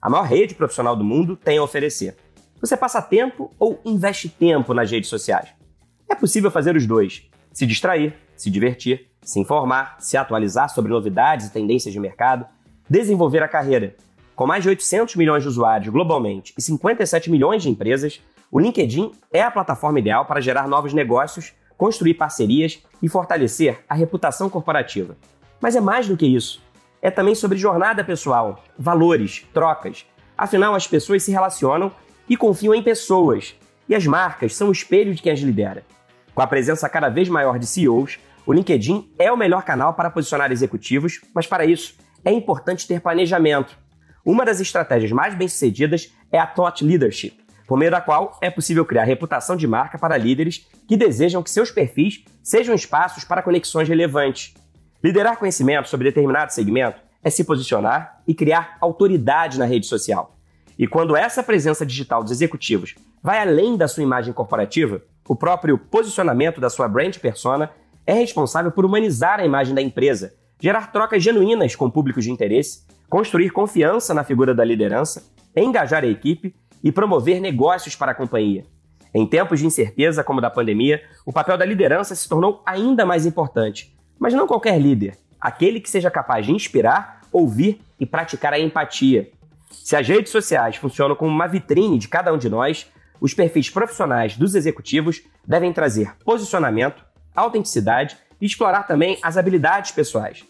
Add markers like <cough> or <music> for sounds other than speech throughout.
a maior rede profissional do mundo tem a oferecer. Você passa tempo ou investe tempo nas redes sociais? É possível fazer os dois: se distrair, se divertir, se informar, se atualizar sobre novidades e tendências de mercado, desenvolver a carreira. Com mais de 800 milhões de usuários globalmente e 57 milhões de empresas, o LinkedIn é a plataforma ideal para gerar novos negócios, construir parcerias e fortalecer a reputação corporativa. Mas é mais do que isso é também sobre jornada pessoal, valores, trocas. Afinal, as pessoas se relacionam e confiam em pessoas, e as marcas são o espelho de quem as lidera. Com a presença cada vez maior de CEOs, o LinkedIn é o melhor canal para posicionar executivos, mas para isso é importante ter planejamento. Uma das estratégias mais bem-sucedidas é a Thought Leadership, por meio da qual é possível criar reputação de marca para líderes que desejam que seus perfis sejam espaços para conexões relevantes. Liderar conhecimento sobre determinado segmento é se posicionar e criar autoridade na rede social. E quando essa presença digital dos executivos vai além da sua imagem corporativa, o próprio posicionamento da sua brand persona é responsável por humanizar a imagem da empresa, gerar trocas genuínas com públicos de interesse, construir confiança na figura da liderança, engajar a equipe e promover negócios para a companhia. Em tempos de incerteza como da pandemia, o papel da liderança se tornou ainda mais importante, mas não qualquer líder, aquele que seja capaz de inspirar, ouvir e praticar a empatia. Se as redes sociais funcionam como uma vitrine de cada um de nós, os perfis profissionais dos executivos devem trazer posicionamento, autenticidade e explorar também as habilidades pessoais.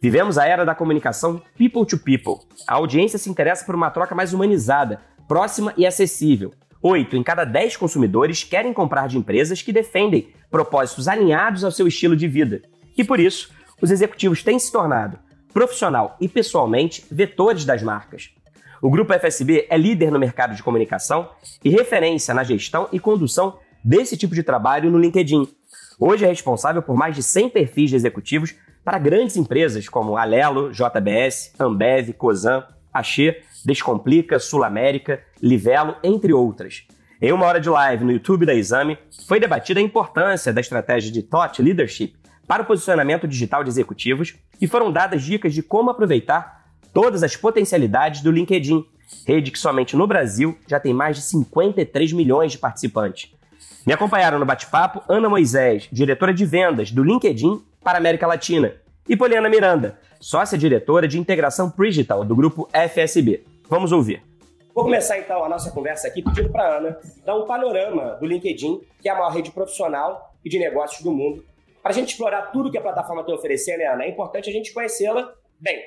Vivemos a era da comunicação people to people. A audiência se interessa por uma troca mais humanizada, próxima e acessível. Oito em cada dez consumidores querem comprar de empresas que defendem propósitos alinhados ao seu estilo de vida. E por isso, os executivos têm se tornado, profissional e pessoalmente, vetores das marcas. O Grupo FSB é líder no mercado de comunicação e referência na gestão e condução desse tipo de trabalho no LinkedIn. Hoje é responsável por mais de 100 perfis de executivos para grandes empresas como Alelo, JBS, Ambev, Cosan, Axê, Descomplica, Sul América, Livelo, entre outras. Em uma hora de live no YouTube da Exame, foi debatida a importância da estratégia de Thought Leadership para o posicionamento digital de executivos e foram dadas dicas de como aproveitar todas as potencialidades do LinkedIn, rede que somente no Brasil já tem mais de 53 milhões de participantes. Me acompanharam no bate-papo Ana Moisés, diretora de vendas do LinkedIn para a América Latina, e Poliana Miranda, sócia-diretora de integração digital do grupo FSB. Vamos ouvir. Vou começar então a nossa conversa aqui pedindo para a Ana dar um panorama do LinkedIn, que é a maior rede profissional e de negócios do mundo, para a gente explorar tudo que a plataforma tem a oferecer, é importante a gente conhecê-la bem.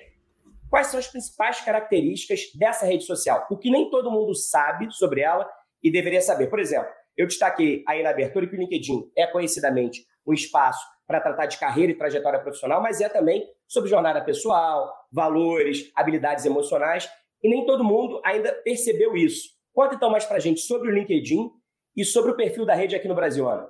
Quais são as principais características dessa rede social? O que nem todo mundo sabe sobre ela e deveria saber. Por exemplo, eu destaquei aí na abertura que o LinkedIn é conhecidamente um espaço para tratar de carreira e trajetória profissional, mas é também sobre jornada pessoal, valores, habilidades emocionais, e nem todo mundo ainda percebeu isso. Conta então mais para a gente sobre o LinkedIn e sobre o perfil da rede aqui no Brasil, Ana.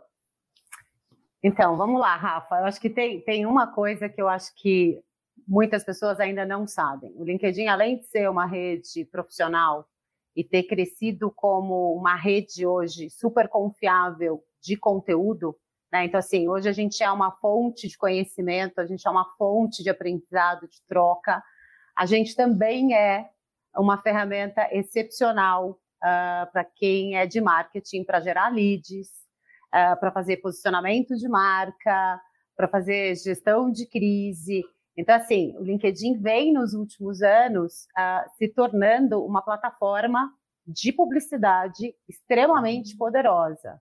Então, vamos lá, Rafa. Eu acho que tem, tem uma coisa que eu acho que muitas pessoas ainda não sabem. O LinkedIn, além de ser uma rede profissional e ter crescido como uma rede hoje super confiável de conteúdo, né? Então, assim, hoje a gente é uma fonte de conhecimento, a gente é uma fonte de aprendizado, de troca. A gente também é uma ferramenta excepcional uh, para quem é de marketing, para gerar leads, uh, ah, para fazer posicionamento de marca, para fazer gestão de crise. Então, assim, o LinkedIn vem nos últimos anos uh, se tornando uma plataforma de publicidade extremamente poderosa.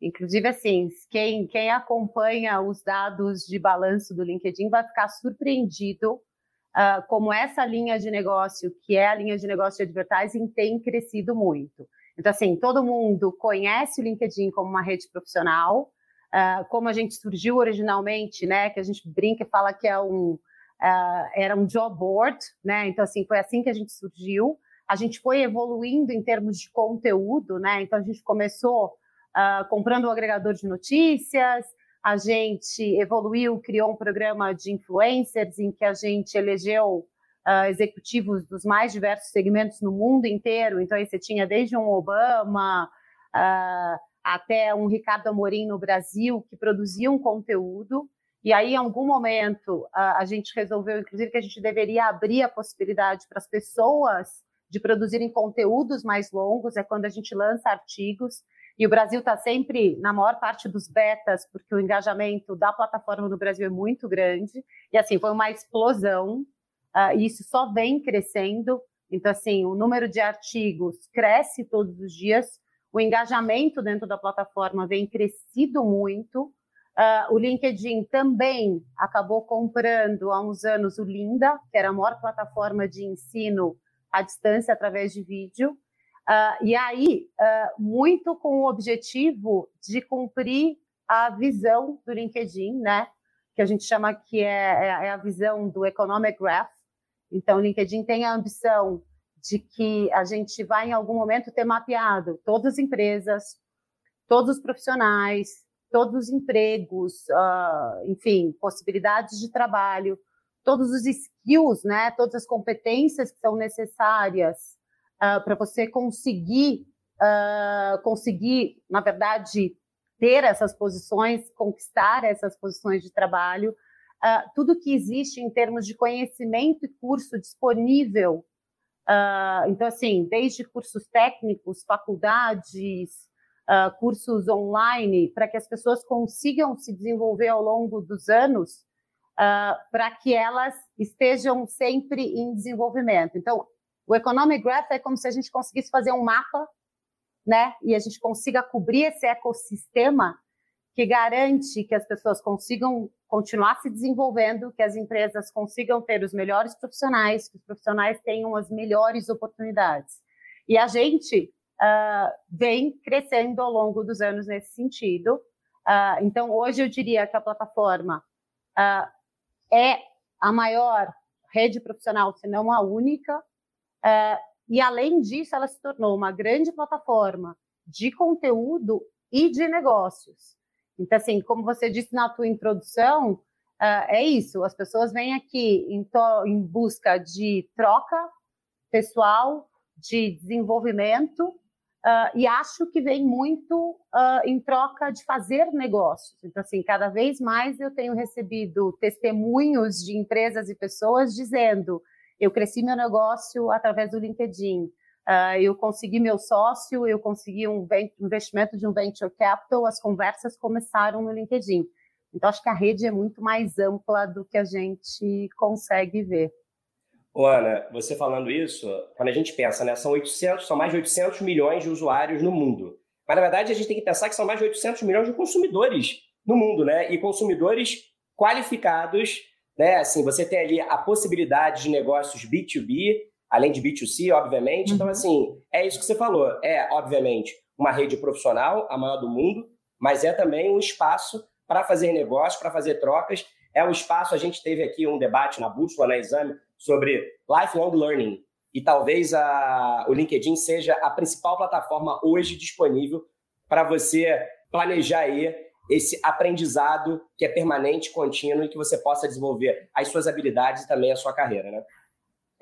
Inclusive, assim, quem, quem acompanha os dados de balanço do LinkedIn vai ficar surpreendido uh, como essa linha de negócio, que é a linha de negócio de advertising, tem crescido muito. Então, assim, todo mundo conhece o LinkedIn como uma rede profissional, uh, como a gente surgiu originalmente, né? Que a gente brinca e fala que é um, uh, era um job board, né? Então, assim, foi assim que a gente surgiu. a gente foi evoluindo em termos de conteúdo, né? Então a gente começou uh, comprando um agregador de notícias, a gente evoluiu, criou um programa de influencers em que a gente elegeu uh, executivos dos mais diversos segmentos no mundo inteiro. Então aí você tinha desde um Obama uh, até um Ricardo Amorim no Brasil que produziam conteúdo. E aí, em algum momento, a gente resolveu, inclusive, que a gente deveria abrir a possibilidade para as pessoas de produzirem conteúdos mais longos, é quando a gente lança artigos. E o Brasil está sempre na maior parte dos betas, porque o engajamento da plataforma no Brasil é muito grande. E assim, foi uma explosão, uh, e isso só vem crescendo. Então, assim, o número de artigos cresce todos os dias, o engajamento dentro da plataforma vem crescido muito. Uh, o LinkedIn também acabou comprando há uns anos o Linda, que era a maior plataforma de ensino à distância através de vídeo. Uh, e aí, uh, muito com o objetivo de cumprir a visão do LinkedIn, né? Que a gente chama que é, é, é a visão do Economic Graph. Então, o LinkedIn tem a ambição de que a gente vai, em algum momento, ter mapeado todas as empresas, todos os profissionais, todos os empregos, uh, enfim, possibilidades de trabalho, todos os skills, né, todas as competências que são necessárias uh, para você conseguir, uh, conseguir, na verdade, ter essas posições, conquistar essas posições de trabalho, uh, tudo que existe em termos de conhecimento e curso disponível. então, assim, desde cursos técnicos, faculdades, cursos online, para que as pessoas consigam se desenvolver ao longo dos anos uh, para que elas estejam sempre em desenvolvimento. Então, o Economic Graph é como se a gente conseguisse fazer um mapa, né? E a gente consiga cobrir esse ecossistema que garante que as pessoas consigam continuar se desenvolvendo, que as empresas consigam ter os melhores profissionais, que os profissionais tenham as melhores oportunidades. E a gente uh, vem crescendo ao longo dos anos nesse sentido. Uh, então, hoje eu diria que a plataforma uh, é a maior rede profissional, se não a única, e além disso, ela se tornou uma grande plataforma de conteúdo e de negócios. Então, assim, como você disse na tua introdução, é, é isso, as pessoas vêm aqui em, em busca de troca pessoal, de desenvolvimento, Uh, e acho que vem muito uh, em troca de fazer negócios. Então, assim, cada vez mais eu tenho recebido testemunhos de empresas e pessoas dizendo: eu cresci meu negócio através do LinkedIn, uh, eu consegui meu sócio, eu consegui um investimento de um venture capital, as conversas começaram no LinkedIn. Então, acho que a rede é muito mais ampla do que a gente consegue ver. Ô, Ana, você falando isso, quando a gente pensa, né, são 800, são mais de 800 milhões de usuários no mundo. Mas, na verdade, a gente tem que pensar que são mais de 800 milhões de consumidores no mundo, né? E consumidores qualificados, né? Assim, você tem ali a possibilidade de negócios B2B, além de B2C, obviamente. Então, uhum. assim, é isso que você falou. É, obviamente, uma rede profissional, a maior do mundo, mas é também um espaço para fazer negócios, para fazer trocas. É um espaço, a gente teve aqui um debate na Bússola, na Exame, sobre lifelong learning. E talvez a, o LinkedIn seja a principal plataforma hoje disponível para você planejar aí esse aprendizado que é permanente, contínuo e que você possa desenvolver as suas habilidades e também a sua carreira, né?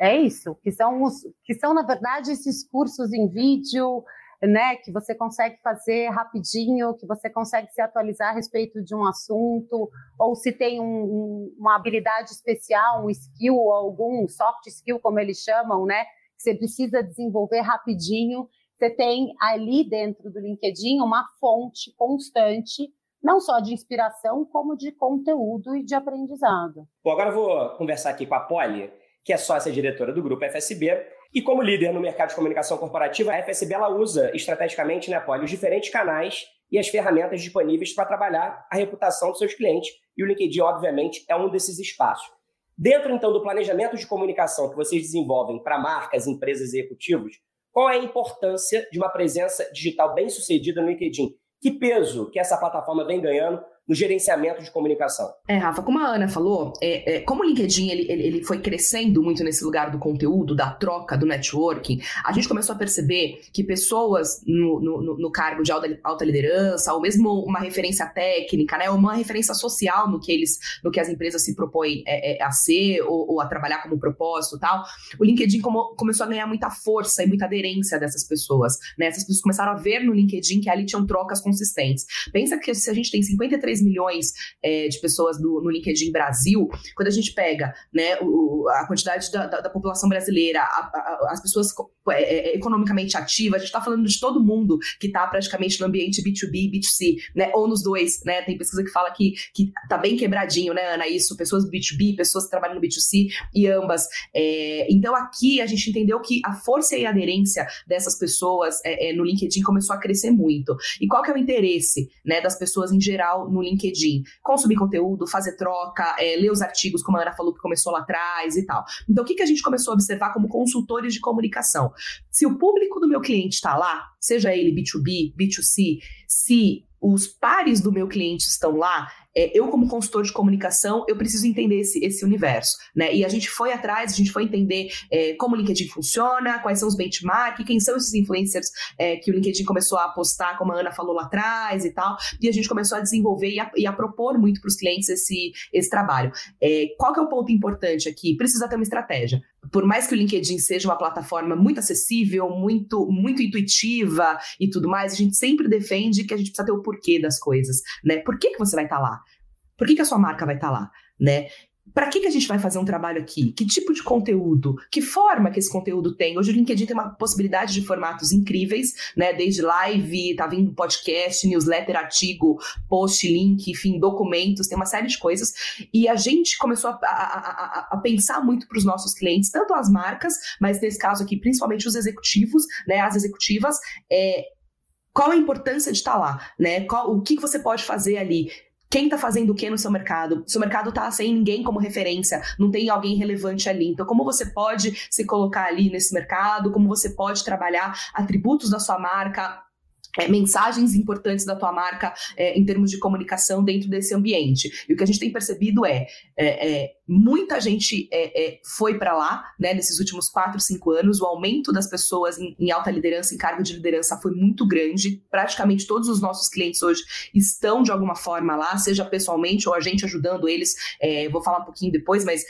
É isso, que são os que são na verdade esses cursos em vídeo, né, que você consegue fazer rapidinho, que você consegue se atualizar a respeito de um assunto, ou se tem um, um, uma habilidade especial, um skill, ou algum soft skill, como eles chamam, né, que você precisa desenvolver rapidinho, você tem ali dentro do LinkedIn uma fonte constante, não só de inspiração, como de conteúdo e de aprendizado. Bom, agora eu vou conversar aqui com a Polly, que é sócia diretora do grupo FSB, e como líder no mercado de comunicação corporativa, a FSB ela usa estrategicamente né, Poli, os diferentes canais e as ferramentas disponíveis para trabalhar a reputação dos seus clientes. E o LinkedIn, obviamente, é um desses espaços. Dentro, então, do planejamento de comunicação que vocês desenvolvem para marcas, empresas e executivos, qual é a importância de uma presença digital bem sucedida no LinkedIn? Que peso que essa plataforma vem ganhando no gerenciamento de comunicação. É, Rafa, como a Ana falou, é, é, como o LinkedIn ele, ele, foi crescendo muito nesse lugar do conteúdo, da troca, do networking, a gente começou a perceber que pessoas no, no, no cargo de alta, alta, liderança, ou mesmo uma referência técnica, né, uma referência social no que eles, no que as empresas se propõem é, é, a ser ou, ou, a trabalhar como propósito tal, o LinkedIn como, começou a ganhar muita força e muita aderência dessas pessoas. Né? Essas pessoas começaram a ver no LinkedIn que ali tinham trocas consistentes. Pensa que se a gente tem 53 milhões é, de pessoas do, no LinkedIn Brasil, quando a gente pega né, o, a quantidade da, da, da população brasileira, a, a, as pessoas é, é, economicamente ativas, a gente está falando de todo mundo que está praticamente no ambiente B2B, B2C, né, ou nos dois, né, tem pesquisa que fala que, que tá bem quebradinho, né, Ana, isso, pessoas B2B, pessoas que trabalham no B2C e ambas. É, então aqui a gente entendeu que a força e a aderência dessas pessoas é, é, no LinkedIn começou a crescer muito. E qual que é o interesse né, das pessoas em geral no LinkedIn? Consumir conteúdo, fazer troca, é, ler os artigos, como a Ana falou que começou lá atrás e tal. Então, o que, que a gente começou a observar como consultores de comunicação? Se o público do meu cliente está lá, seja ele B2B, B2C, se os pares do meu cliente estão lá, é, eu, como consultor de comunicação, eu preciso entender esse, esse universo, né? E a gente foi atrás, a gente foi entender é, como o LinkedIn funciona, quais são os benchmarks, quem são esses influencers é, que o LinkedIn começou a apostar, como a Ana falou lá atrás e tal, e a gente começou a desenvolver e a, e a propor muito para os clientes esse, esse trabalho. É, qual que é o ponto importante aqui? Precisa ter uma estratégia. Por mais que o LinkedIn seja uma plataforma muito acessível, muito, muito intuitiva e tudo mais, a gente sempre defende que a gente precisa ter o porquê das coisas, né? Por que, que você vai estar tá lá? Por que, que a sua marca vai estar tá lá? Né? para que, que a gente vai fazer um trabalho aqui? Que tipo de conteúdo? Que forma que esse conteúdo tem? Hoje o LinkedIn tem uma possibilidade de formatos incríveis, né? Desde live, tá vindo podcast, newsletter, artigo, post, link, enfim, documentos, tem uma série de coisas. E a gente começou a, a, a, a pensar muito para os nossos clientes, tanto as marcas, mas nesse caso aqui, principalmente os executivos, né? As executivas, é, qual a importância de estar tá lá, né? Qual, o que, que você pode fazer ali? Quem está fazendo o que no seu mercado. Seu mercado está sem ninguém como referência, não tem alguém relevante ali. Então, como você pode se colocar ali nesse mercado? Como você pode trabalhar atributos da sua marca? É, mensagens importantes da tua marca é, em termos de comunicação dentro desse ambiente. E o que a gente tem percebido é, é, é muita gente é, é, foi para lá, né, nesses últimos quatro, cinco anos, o aumento das pessoas em, em, alta liderança, em cargo de liderança foi muito grande. Praticamente todos os nossos clientes hoje estão de alguma forma lá, seja pessoalmente ou a gente ajudando eles. vou falar um pouquinho depois, mas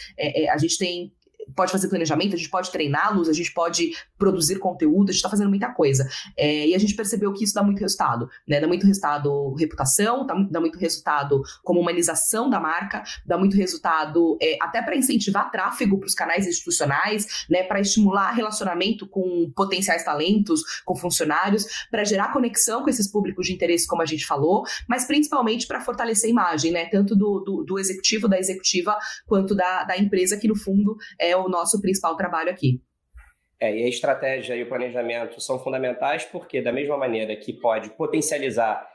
a gente tem pode fazer planejamento, a gente pode treiná-los, a gente pode produzir conteúdo, a gente está fazendo muita coisa. É, e a gente percebeu que isso dá muito resultado, né? Dá muito resultado reputação, dá, dá muito resultado como humanização da marca, dá muito resultado é, até para incentivar tráfego para os canais institucionais, né? Para estimular relacionamento com potenciais talentos, com funcionários, para gerar conexão com esses públicos de interesse, como a gente falou, mas principalmente para fortalecer a imagem, né? Tanto do, do, do, executivo, da executiva, quanto da, da empresa, que no fundo é o nosso principal trabalho aqui. É, e a estratégia e o planejamento são fundamentais porque, da mesma maneira que pode potencializar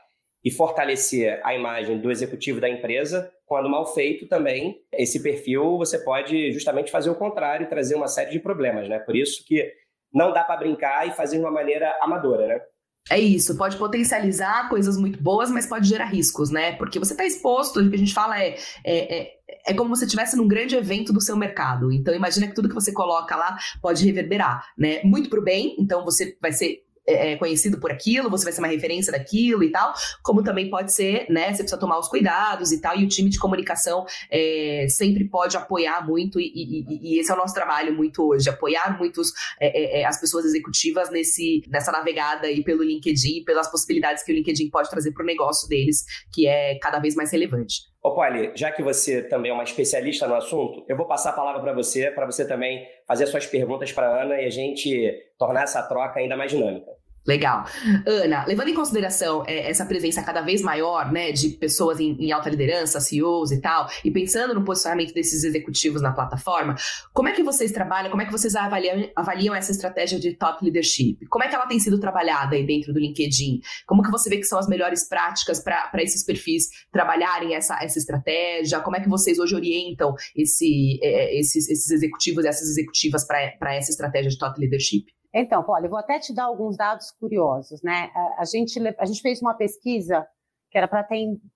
e fortalecer a imagem do executivo da empresa, quando mal feito também, esse perfil você pode justamente fazer o contrário e trazer uma série de problemas, né? Por isso que não dá para brincar e fazer de uma maneira amadora, né? É isso, pode potencializar coisas muito boas, mas pode gerar riscos, né? Porque você está exposto, o que a gente fala é, é, é, é como se você estivesse num grande evento do seu mercado. Então, imagina que tudo que você coloca lá pode reverberar, né? Muito para o bem, então você vai ser é, é, conhecido por aquilo, você vai ser uma referência daquilo e tal, como também pode ser, né? Você precisa tomar os cuidados e tal, e o time de comunicação é, sempre pode apoiar muito, e, e, e, esse é o nosso trabalho muito hoje, apoiar muitos é, é, é, as pessoas executivas nesse, nessa navegada aí pelo LinkedIn, pelas possibilidades que o LinkedIn pode trazer para o negócio deles, que é cada vez mais relevante. Ô, Polly, já que você também é uma especialista no assunto, eu vou passar a palavra para você, para você também fazer suas perguntas para a Ana e a gente tornar essa troca ainda mais dinâmica. Legal. Ana, levando em consideração é, essa presença cada vez maior, né, de pessoas em, em, alta liderança, CEOs e tal, e pensando no posicionamento desses executivos na plataforma, como é que vocês trabalham, como é que vocês avaliam, avaliam essa estratégia de top leadership? Como é que ela tem sido trabalhada aí dentro do LinkedIn? Como que você vê que são as melhores práticas para esses perfis trabalharem essa, essa estratégia? Como é que vocês hoje orientam esse, é, esses, esses executivos e essas executivas para essa estratégia de top leadership? Então, olha, eu vou até te dar alguns dados curiosos, né? A, a, gente, a gente fez uma pesquisa que era para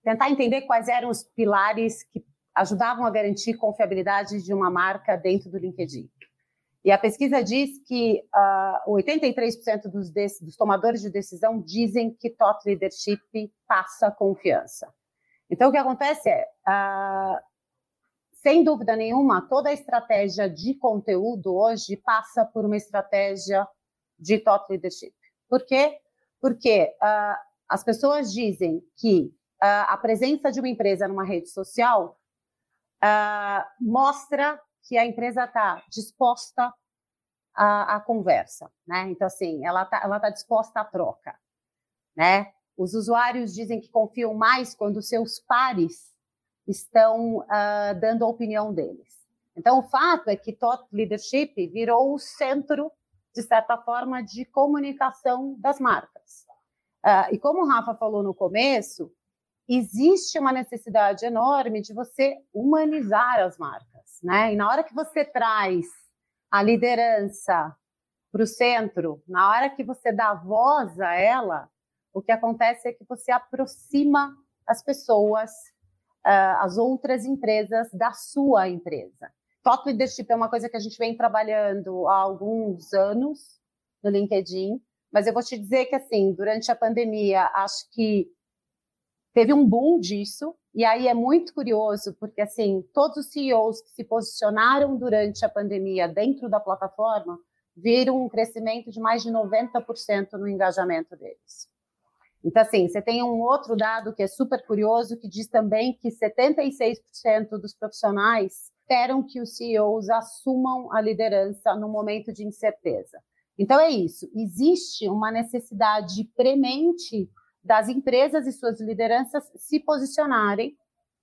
tentar entender quais eram os pilares que ajudavam a garantir confiabilidade de uma marca dentro do LinkedIn. E a pesquisa diz que uh, 83% dos, dos, tomadores de decisão dizem que thought leadership passa confiança. Então, o que acontece é, uh, sem dúvida nenhuma, toda a estratégia de conteúdo hoje passa por uma estratégia de thought leadership. Por quê? Porque uh, as pessoas dizem que a presença de uma empresa numa rede social mostra que a empresa está disposta à, à, conversa, né? Então, assim, ela está ela tá disposta à troca, né? Os usuários dizem que confiam mais quando seus pares estão uh, dando a opinião deles. Então, o fato é que Thought Leadership virou o centro, de certa forma, de comunicação das marcas. Uh, e como o Rafa falou no começo, existe uma necessidade enorme de você humanizar as marcas, né? E na hora que você traz a liderança para o centro, na hora que você dá voz a ela, o que acontece é que você aproxima as pessoas, uh, as outras empresas da sua empresa. Thought Leadership é uma coisa que a gente vem trabalhando há alguns anos no LinkedIn, mas eu vou te dizer que, assim, durante a pandemia, acho que teve um boom disso, e aí é muito curioso, porque assim, todos os CEOs que se posicionaram durante a pandemia dentro da plataforma viram um crescimento de mais de 90% no engajamento deles. Então, assim, você tem um outro dado que é super curioso, que diz também que 76% dos profissionais esperam que os CEOs assumam a liderança no momento de incerteza. Então, é isso. Existe uma necessidade premente das empresas e suas lideranças se posicionarem,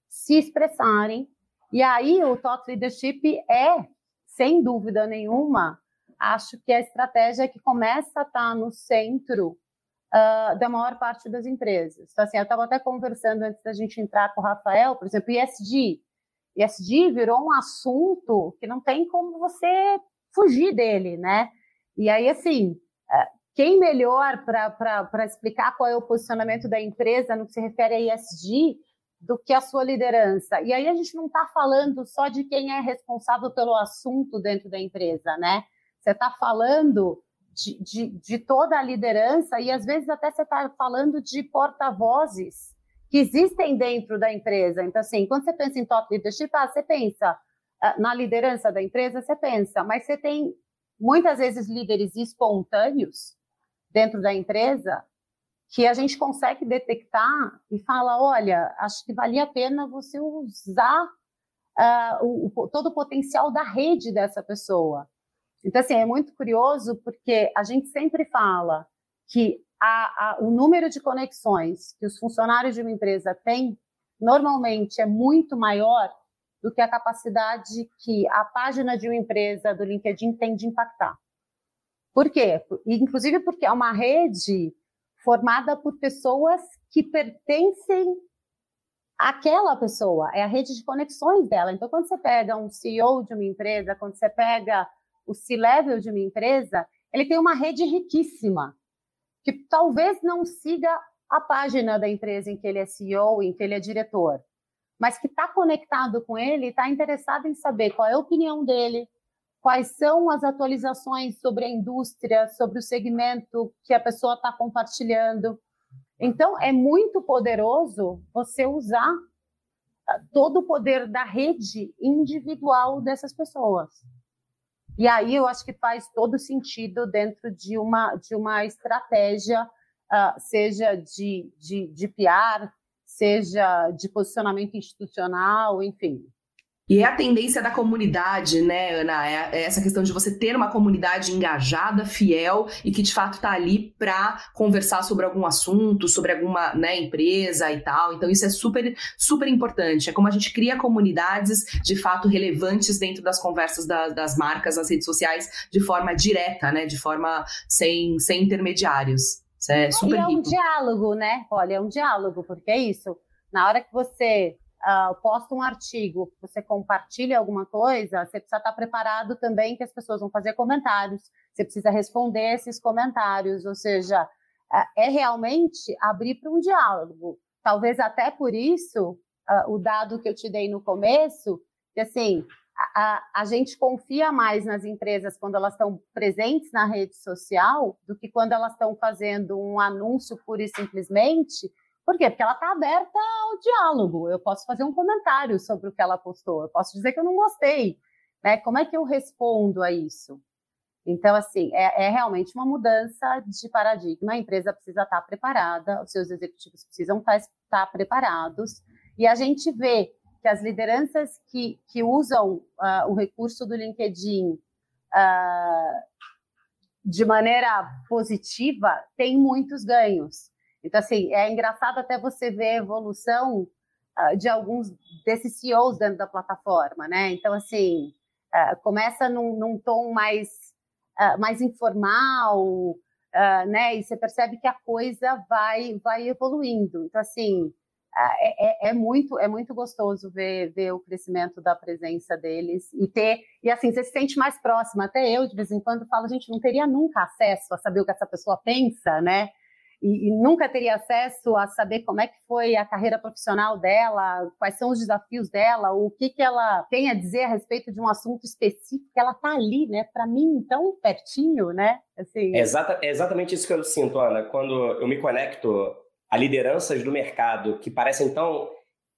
se expressarem. E aí o thought leadership é, sem dúvida nenhuma, acho que a estratégia que começa a estar no centro uh, da maior parte das empresas. Então, assim, eu estava até conversando antes da gente entrar com o Rafael, por exemplo, ESG. ESG virou um assunto que não tem como você fugir dele, né? E aí, assim, quem melhor para explicar qual é o posicionamento da empresa no que se refere a ESG do que a sua liderança? E aí a gente não está falando só de quem é responsável pelo assunto dentro da empresa, né? Você está falando de, de, de, toda a liderança e às vezes até você está falando de porta-vozes que existem dentro da empresa. Então, assim, quando você pensa em top leadership, ah, você pensa ah, na liderança da empresa, você pensa, mas você tem muitas vezes líderes espontâneos dentro da empresa que a gente consegue detectar e fala, olha, acho que valia a pena você usar uh, o, o, todo o potencial da rede dessa pessoa. Então, assim, é muito curioso porque a gente sempre fala que a, a, o número de conexões que os funcionários de uma empresa têm normalmente é muito maior do que a capacidade que a página de uma empresa do LinkedIn tem de impactar. Por quê? Inclusive porque é uma rede formada por pessoas que pertencem àquela pessoa, é a rede de conexões dela. Então, quando você pega um CEO de uma empresa, quando você pega o C-level de uma empresa, ele tem uma rede riquíssima, que talvez não siga a página da empresa em que ele é CEO, em que ele é diretor, mas que está conectado com ele, está interessado em saber qual é a opinião dele, quais são as atualizações sobre a indústria, sobre o segmento que a pessoa está compartilhando. Então, é muito poderoso você usar ah, todo o poder da rede individual dessas pessoas. E aí eu acho que faz todo sentido dentro de uma, de uma estratégia, uh, seja de, de, de PR, seja de posicionamento institucional, enfim. E é a tendência da comunidade, né, Ana? É, é essa questão de você ter uma comunidade engajada, fiel e que de fato está ali para conversar sobre algum assunto, sobre alguma né, empresa e tal. Então, isso é super, super importante. É como a gente cria comunidades de fato relevantes dentro das conversas da, das marcas nas redes sociais de forma direta, né? De forma sem, sem intermediários. Isso é super e é um diálogo, né? Olha, é um diálogo, porque é isso. Na hora que você uh, posta um artigo, você compartilha alguma coisa, você precisa estar preparado também que as pessoas vão fazer comentários, você precisa responder esses comentários, ou seja, uh, é realmente abrir para um diálogo. talvez até por isso, uh, o dado que eu te dei no começo, que assim, a, a, gente confia mais nas empresas quando elas estão presentes na rede social do que quando elas estão fazendo um anúncio pura e simplesmente. Por quê? Porque ela está aberta ao diálogo. Eu posso fazer um comentário sobre o que ela postou, eu posso dizer que eu não gostei. Né? Como é que eu respondo a isso? Então, assim, é, é, realmente uma mudança de paradigma. A empresa precisa estar preparada, os seus executivos precisam estar, estar preparados. E a gente vê que as lideranças que, que usam uh, o recurso do LinkedIn uh, de maneira positiva têm muitos ganhos. Então, assim, é engraçado até você ver a evolução uh, de alguns desses CEOs dentro da plataforma, né? Então, assim, começa num, num tom mais uh, mais informal, uh, né? E você percebe que a coisa vai, vai evoluindo. Então, assim, uh, é, é, muito, é muito gostoso ver, ver o crescimento da presença deles e ter, e assim, você se sente mais próximo. Até eu, de vez em quando, falo, gente, não teria nunca acesso a saber o que essa pessoa pensa, né? E, e, nunca teria acesso a saber como é que foi a carreira profissional dela, quais são os desafios dela, o que, que ela tem a dizer a respeito de um assunto específico, ela está ali, né? Para mim, tão pertinho, né? Assim... É, exata, é exatamente isso que eu sinto, Ana, quando eu me conecto a lideranças do mercado que parecem tão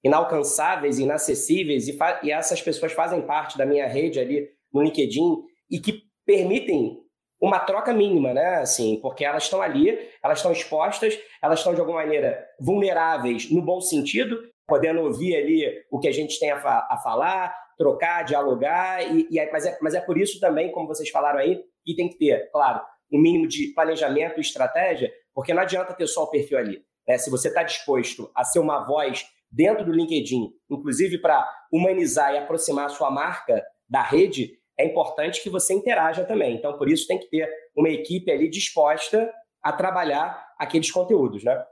inalcançáveis, inacessíveis, e, e essas pessoas fazem parte da minha rede ali no LinkedIn e que permitem uma troca mínima, né? Assim, porque elas estão ali, elas estão expostas, elas estão de alguma maneira vulneráveis no bom sentido, podendo ouvir ali o que a gente tem a, fa a falar, trocar, dialogar, e, e mas, é, mas é por isso também, como vocês falaram aí, que tem que ter, claro, um mínimo de planejamento e estratégia, porque não adianta ter só o perfil ali. Né? Se você está disposto a ser uma voz dentro do LinkedIn, inclusive para humanizar e aproximar a sua marca da rede, é importante que você interaja também. Então, por isso, tem que ter uma equipe ali disposta a trabalhar aqueles conteúdos, né?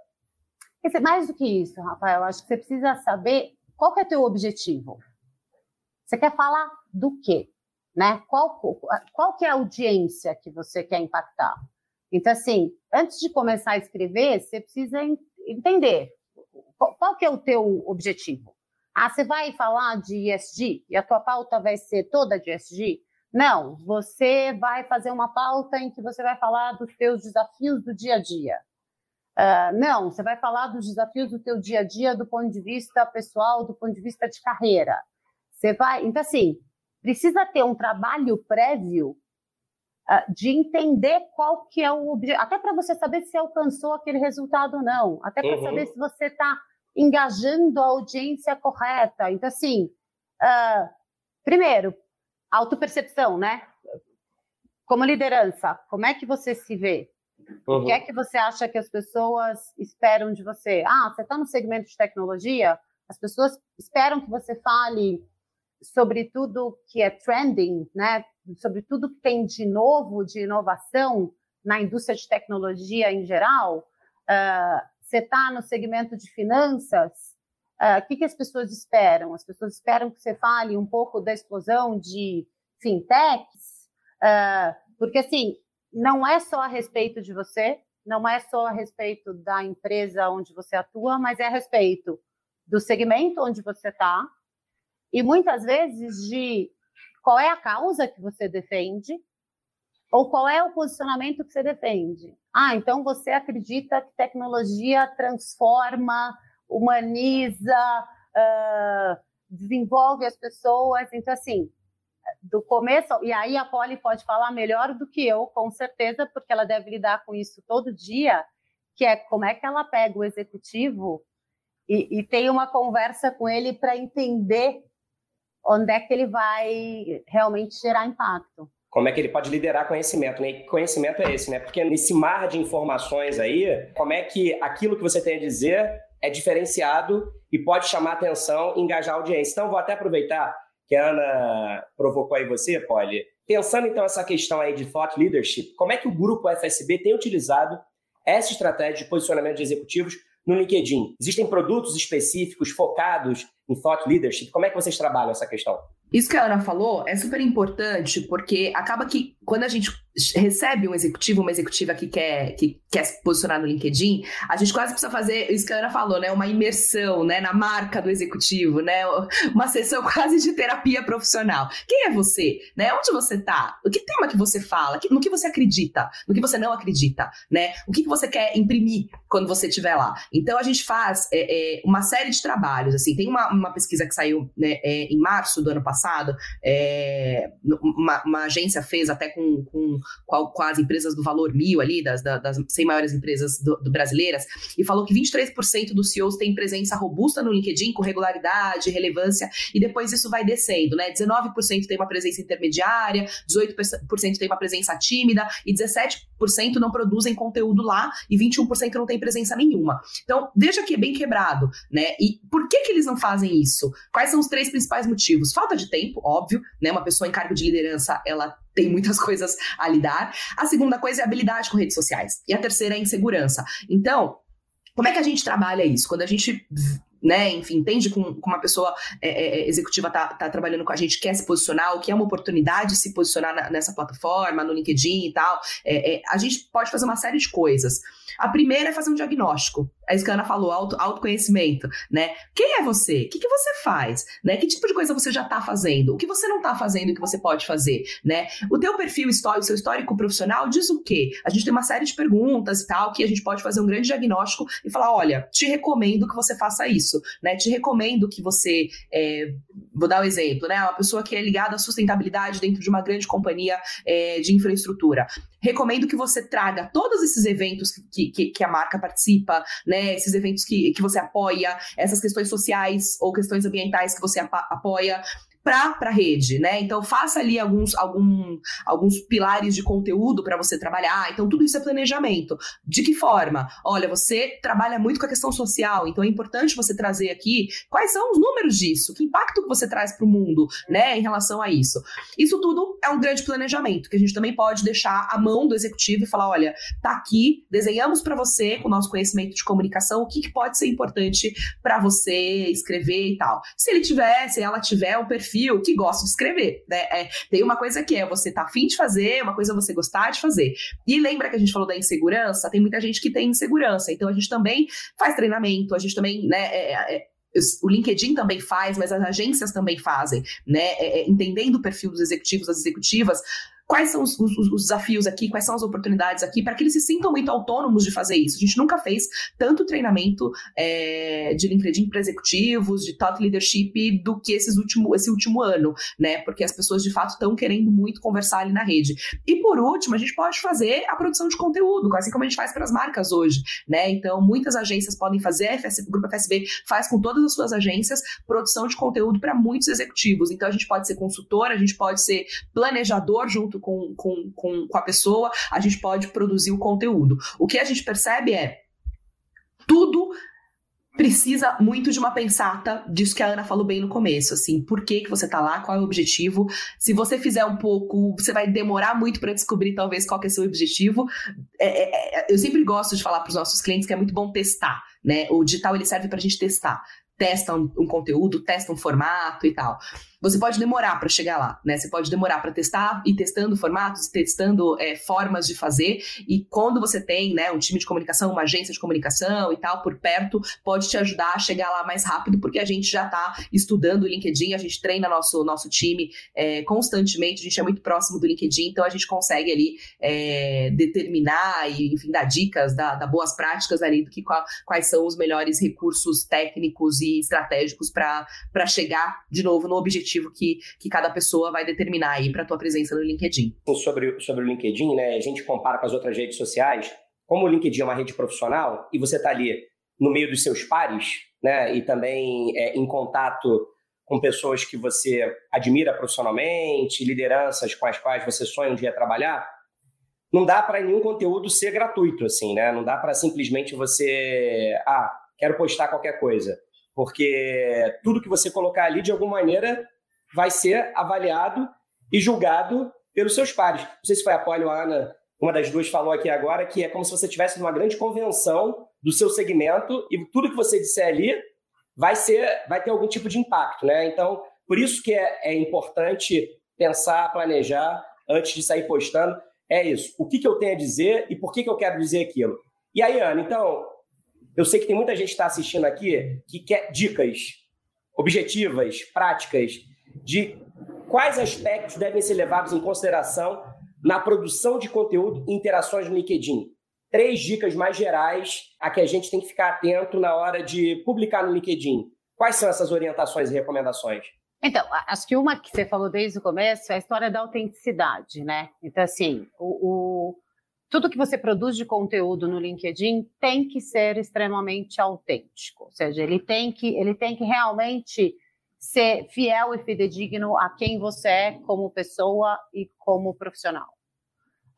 Mais do que isso, Rafael, acho que você precisa saber qual é o teu objetivo. Você quer falar do quê? Né? Qual, qual que é a audiência que você quer impactar? Então, assim, antes de começar a escrever, você precisa entender qual, qual que é o teu objetivo. Ah, você vai falar de ESG e a tua pauta vai ser toda de ESG? Não, você vai fazer uma pauta em que você vai falar dos teus desafios do dia a dia. Uh, não, você vai falar dos desafios do teu dia a dia do ponto de vista pessoal, do ponto de vista de carreira. Você vai, então assim, precisa ter um trabalho prévio uh, de entender qual que é o objetivo, até para você saber se alcançou aquele resultado ou não, até para uhum. saber se você está engajando a audiência correta. Então, assim, uh, primeiro, autopercepção, né? Como liderança, como é que você se vê? Uhum. O que é que você acha que as pessoas esperam de você? Ah, você está no segmento de tecnologia? As pessoas esperam que você fale sobre tudo que é trending, né? Sobre tudo que tem de novo, de inovação na indústria de tecnologia em geral. Uh, você está no segmento de finanças, ah, o que, que as pessoas esperam? As pessoas esperam que você fale um pouco da explosão de fintechs, uh, porque assim, não é só a respeito de você, não é só a respeito da empresa onde você atua, mas é a respeito do segmento onde você está e muitas vezes de qual é a causa que você defende ou qual é o posicionamento que você defende? Ah, então você acredita que tecnologia transforma, humaniza, uh, desenvolve as pessoas. Então, assim, do começo, e aí a Polly pode falar melhor do que eu, com certeza, porque ela deve lidar com isso todo dia, que é como é que ela pega o executivo e, e tem uma conversa com ele para entender onde é que ele vai realmente gerar impacto como é que ele pode liderar conhecimento, né? E conhecimento é esse, né? Porque nesse mar de informações aí, como é que aquilo que você tem a dizer é diferenciado e pode chamar atenção e engajar a audiência. Então, vou até aproveitar que a Ana provocou aí você, Polly. Pensando então essa questão aí de thought leadership, como é que o grupo FSB tem utilizado essa estratégia de posicionamento de executivos no LinkedIn? Existem produtos específicos focados em thought leadership? Como é que vocês trabalham essa questão? Isso que a Ana falou é super importante, porque acaba que quando a gente recebe um executivo, uma executiva que quer, que quer se posicionar no LinkedIn, a gente quase precisa fazer isso que a Ana falou, né? Uma imersão né? na marca do executivo, né? Uma sessão <laughs> quase de terapia profissional. Quem é você? Né? Onde você está? O que tema que você fala? No que você acredita? No que você não acredita? Né? O que, que você quer imprimir quando você estiver lá? Então a gente faz é, é, uma série de trabalhos. Assim, tem uma, uma pesquisa que saiu né, é, em março do ano passado, é, uma, uma agência fez até com, com, com, as empresas do valor mil ali, das, das 100 maiores empresas do, do brasileiras, e falou que 23% dos CEOs têm presença robusta no LinkedIn, com regularidade, relevância, e depois isso vai descendo, né? 19% tem uma presença intermediária, 18% tem uma presença tímida, e 17% não produzem conteúdo lá, e 21% não tem presença nenhuma. Então, veja que é bem quebrado, né? E por que, que eles não fazem isso? Quais são os três principais motivos? Falta de tempo, óbvio, né? Uma pessoa em cargo de liderança, ela tem muitas <laughs> coisas a lidar. A segunda coisa é habilidade com redes sociais. E a terceira é insegurança. Então, como é que a gente trabalha isso? Quando a gente né, enfim, entende com, com uma pessoa é, é, é, executiva tá, tá trabalhando com a gente, quer se posicionar, o que é uma oportunidade de se posicionar na, nessa plataforma, no LinkedIn e tal, é, é, a gente pode fazer uma série de coisas. A primeira é fazer um diagnóstico. É isso que a Ana falou, auto, autoconhecimento, né? Quem é você? O que, que você faz? Né? Que tipo de coisa você já está fazendo? O que você não está fazendo e que você pode fazer, né? O teu perfil histórico, o seu histórico profissional diz o quê? A gente tem uma série de perguntas e tal, que a gente pode fazer um grande diagnóstico e falar, olha, te recomendo que você faça isso, né? Te recomendo que você, é, vou dar um exemplo, né? Uma pessoa que é ligada à sustentabilidade dentro de uma grande companhia é, de infraestrutura. Recomendo que você traga todos esses eventos que, que, que a marca participa, né? Esses eventos que, que você apoia, essas questões sociais ou questões ambientais que você apoia para a rede, né? Então faça ali alguns, algum, alguns pilares de conteúdo para você trabalhar. Então tudo isso é planejamento. De que forma? Olha, você trabalha muito com a questão social, então é importante você trazer aqui quais são os números disso, que impacto que você traz para o mundo, né, em relação a isso. Isso tudo é um grande planejamento que a gente também pode deixar à mão do executivo e falar, olha, tá aqui, desenhamos para você com o nosso conhecimento de comunicação o que, que pode ser importante para você escrever e tal. Se ele tiver, se ela tiver um perfil perfil que gosta de escrever, né? É, tem uma coisa que é você tá afim de fazer, uma coisa é você gostar de fazer. E lembra que a gente falou da insegurança? Tem muita gente que tem insegurança, então a gente também faz treinamento, a gente também, né? É, é, é o LinkedIn também faz, mas as agências também fazem, né? É, entendendo o perfil dos executivos, das executivas, quais são os, os, os, desafios aqui, quais são as oportunidades aqui, para que eles se sintam muito autônomos de fazer isso. A gente nunca fez tanto treinamento é, de LinkedIn para executivos, de thought leadership, do que esses último, esse último ano, né? Porque as pessoas de fato estão querendo muito conversar ali na rede. E por último, a gente pode fazer a produção de conteúdo, assim como a gente faz para as marcas hoje, né? Então, muitas agências podem fazer, o Grupo FSB faz com todas as suas agências produção de conteúdo para muitos executivos. Então, a gente pode ser consultor, a gente pode ser planejador junto com, com, com, com a pessoa, a gente pode produzir o conteúdo. O que a gente percebe é tudo precisa muito de uma pensata disso que a Ana falou bem no começo, assim, por que que você tá lá, qual é o objetivo? Se você fizer um pouco, você vai demorar muito para descobrir talvez qual que é o seu objetivo. É, é, é, eu sempre gosto de falar para os nossos clientes que é muito bom testar, né? O digital ele serve para a gente testar. Testa um, um conteúdo, testa um formato e tal. Você pode demorar para chegar lá, né? Você pode demorar para testar e testando formatos, testando é, formas de fazer. E quando você tem, né, um time de comunicação, uma agência de comunicação e tal por perto, pode te ajudar a chegar lá mais rápido, porque a gente já está estudando o LinkedIn, a gente treina nosso nosso time é, constantemente, a gente é muito próximo do LinkedIn, então a gente consegue ali é, determinar e, enfim, dar dicas, dar, dar boas práticas ali do que qual, quais são os melhores recursos técnicos e estratégicos para chegar de novo no objetivo objetivo que, que cada pessoa vai determinar aí para a tua presença no LinkedIn. Sobre, sobre o LinkedIn, né, a gente compara com as outras redes sociais, como o LinkedIn é uma rede profissional e você está ali no meio dos seus pares, né, e também é, em contato com pessoas que você admira profissionalmente, lideranças com as quais você sonha um dia trabalhar, não dá para nenhum conteúdo ser gratuito, assim, né? Não dá para simplesmente você, ah, quero postar qualquer coisa, porque tudo que você colocar ali, de alguma maneira, vai ser avaliado e julgado pelos seus pares. Não sei se foi a Polly ou a Ana, uma das duas falou aqui agora, que é como se você estivesse numa grande convenção do seu segmento e tudo que você disser ali vai ser, vai ter algum tipo de impacto, né? Então, por isso que é, é importante pensar, planejar antes de sair postando. É isso. O que, que eu tenho a dizer e por que, que eu quero dizer aquilo? E aí, Ana, então, eu sei que tem muita gente que está assistindo aqui que quer dicas objetivas, práticas, de quais aspectos devem ser levados em consideração na produção de conteúdo e interações no LinkedIn. Três dicas mais gerais a que a gente tem que ficar atento na hora de publicar no LinkedIn. Quais são essas orientações e recomendações? Então, acho que uma que você falou desde o começo é a história da autenticidade, né? Então, assim, o, o, tudo que você produz de conteúdo no LinkedIn tem que ser extremamente autêntico, ou seja, ele tem que, ele tem que realmente ser fiel e fidedigno a quem você é como pessoa e como profissional.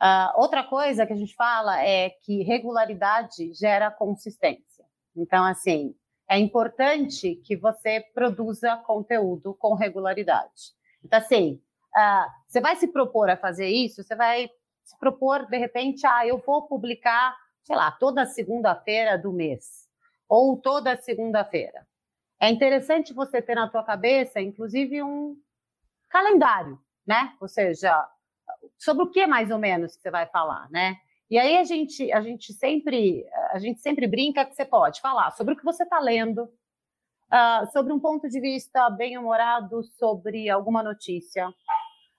Uh, outra coisa que a gente fala é que regularidade gera consistência. Então, assim, é importante que você produza conteúdo com regularidade. Então, assim, uh, você vai se propor a fazer isso, você vai se propor, de repente, ah, eu vou publicar, sei lá, toda segunda-feira do mês, ou toda segunda-feira. É interessante você ter na tua cabeça, inclusive, um calendário, né? Ou seja, sobre o que mais ou menos que você vai falar, né? E aí a gente, a gente sempre, a gente sempre brinca que você pode falar sobre o que você está lendo, uh, sobre um ponto de vista bem humorado, sobre alguma notícia.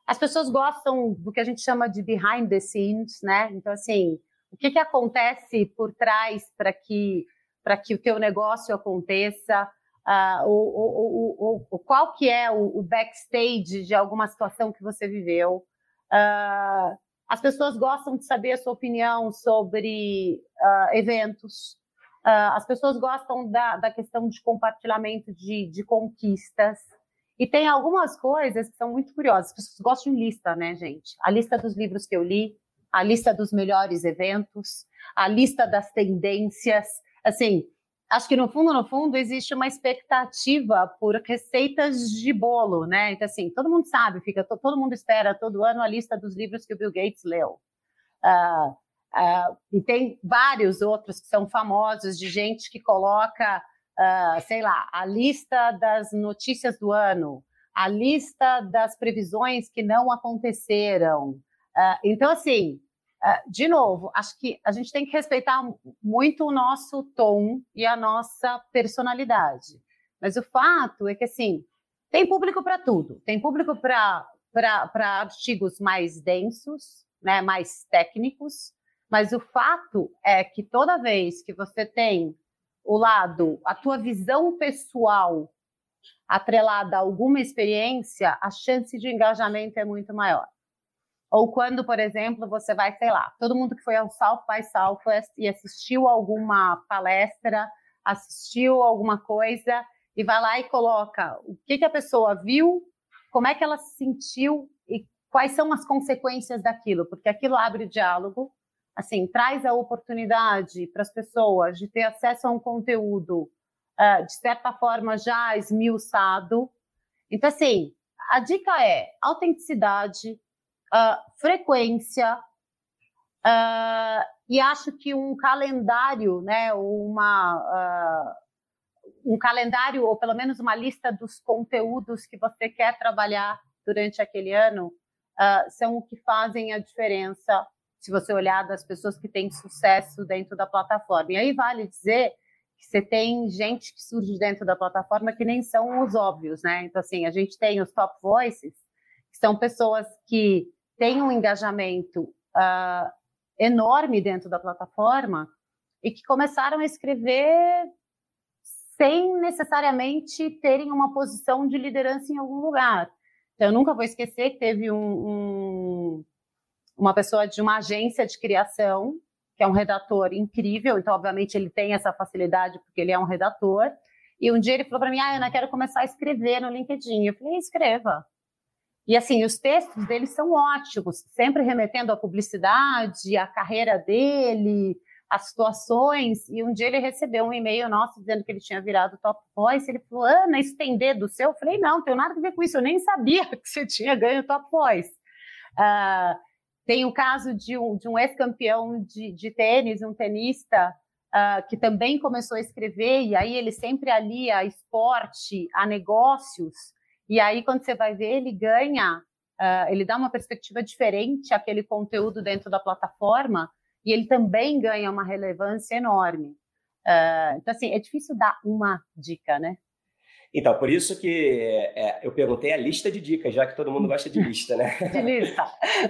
As pessoas gostam do que a gente chama de behind the scenes, né? Então assim, o que, que acontece por trás para que para que o teu negócio aconteça? Uh, o, o, o, qual que é o, backstage de alguma situação que você viveu? Uh, as pessoas gostam de saber a sua opinião sobre uh, eventos. As pessoas gostam da, da questão de compartilhamento de, de, conquistas. E tem algumas coisas que são muito curiosas. As pessoas gostam de lista, né, gente? A lista dos livros que eu li, a lista dos melhores eventos, a lista das tendências. Assim, acho que no fundo, no fundo, existe uma expectativa por receitas de bolo, né? Então, assim, todo mundo sabe, fica, todo mundo espera todo ano a lista dos livros que o Bill Gates leu. Uh, uh, e tem vários outros que são famosos, de gente que coloca, uh, sei lá, a lista das notícias do ano, a lista das previsões que não aconteceram. então, assim, de novo, acho que a gente tem que respeitar muito o nosso tom e a nossa personalidade. Mas o fato é que, assim, tem público para tudo. Tem público para artigos mais densos, né, mais técnicos. Mas o fato é que toda vez que você tem o lado, a tua visão pessoal atrelada a alguma experiência, a chance de engajamento é muito maior. Ou quando, por exemplo, você vai, sei lá, todo mundo que foi ao South by Southwest e assistiu alguma palestra, assistiu alguma coisa e vai lá e coloca o que, que a pessoa viu, como é que ela se sentiu e quais são as consequências daquilo, porque aquilo abre o diálogo, assim, traz a oportunidade para as pessoas de ter acesso a um conteúdo uh, de certa forma já esmiuçado. Então, assim, a dica é autenticidade, uh, frequência, uh, e acho que um calendário, né, uma, uh, um calendário, ou pelo menos uma lista dos conteúdos que você quer trabalhar durante aquele ano, são o que fazem a diferença se você olhar das pessoas que têm sucesso dentro da plataforma. E aí vale dizer que você tem gente que surge dentro da plataforma que nem são os óbvios, né? Então, assim, a gente tem os top voices, que são pessoas que tem um engajamento uh, enorme dentro da plataforma e que começaram a escrever sem necessariamente terem uma posição de liderança em algum lugar. Então, eu nunca vou esquecer que teve um, um, uma pessoa de uma agência de criação, que é um redator incrível, então, obviamente, ele tem essa facilidade porque ele é um redator. E um dia ele falou para mim: Ah, Ana, quero começar a escrever no LinkedIn. Eu falei: escreva. E assim, os textos dele são ótimos, sempre remetendo à publicidade, à carreira dele, às situações. E um dia ele recebeu um e-mail nosso dizendo que ele tinha virado top voice. Ele falou: Ana, isso tem dedo seu? Eu falei: não, não tem nada a ver com isso. Eu nem sabia <laughs> que você tinha ganho top voice. Uh, tem o caso de um, de um ex-campeão de, de tênis, um tenista, uh, que também começou a escrever, e aí ele sempre alia esporte a negócios. E aí, quando você vai ver, ele ganha uh, ele dá uma perspectiva diferente àquele conteúdo dentro da plataforma e ele também ganha uma relevância enorme. Uh, então, assim, é difícil dar uma dica, né? Então, por isso que é, eu perguntei a lista de dicas, já que todo mundo gosta de <laughs> lista, né? De lista.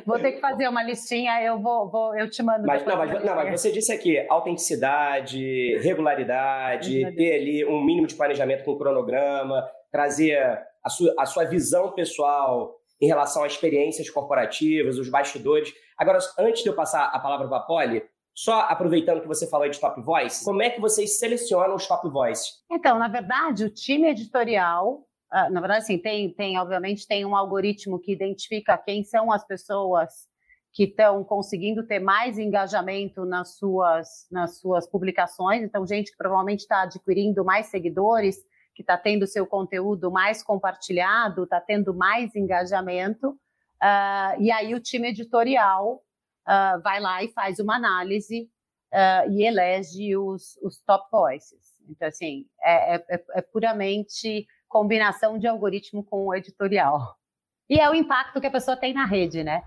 Vou ter que fazer uma listinha, eu vou, vou eu te mando. Mas, não, mas, não, mas você disse aqui autenticidade, regularidade, ter ali um mínimo de planejamento com cronograma, trazer a sua, a sua visão pessoal em relação a experiências corporativas, os bastidores. Agora, antes de eu passar a palavra para a Polly, só aproveitando que você falou de top voice, como é que vocês selecionam os top voice? Então, na verdade, o time editorial, uh, na verdade, assim, tem, tem, obviamente, tem um algoritmo que identifica quem são as pessoas que estão conseguindo ter mais engajamento nas suas, nas suas publicações. Então, gente que provavelmente está adquirindo mais seguidores, que está tendo seu conteúdo mais compartilhado, está tendo mais engajamento. Uh, e aí o time editorial uh, vai lá e faz uma análise uh, e elege os, os, top voices. Então, assim, é, é, é, é puramente combinação de algoritmo com o editorial. E é o impacto que a pessoa tem na rede, né?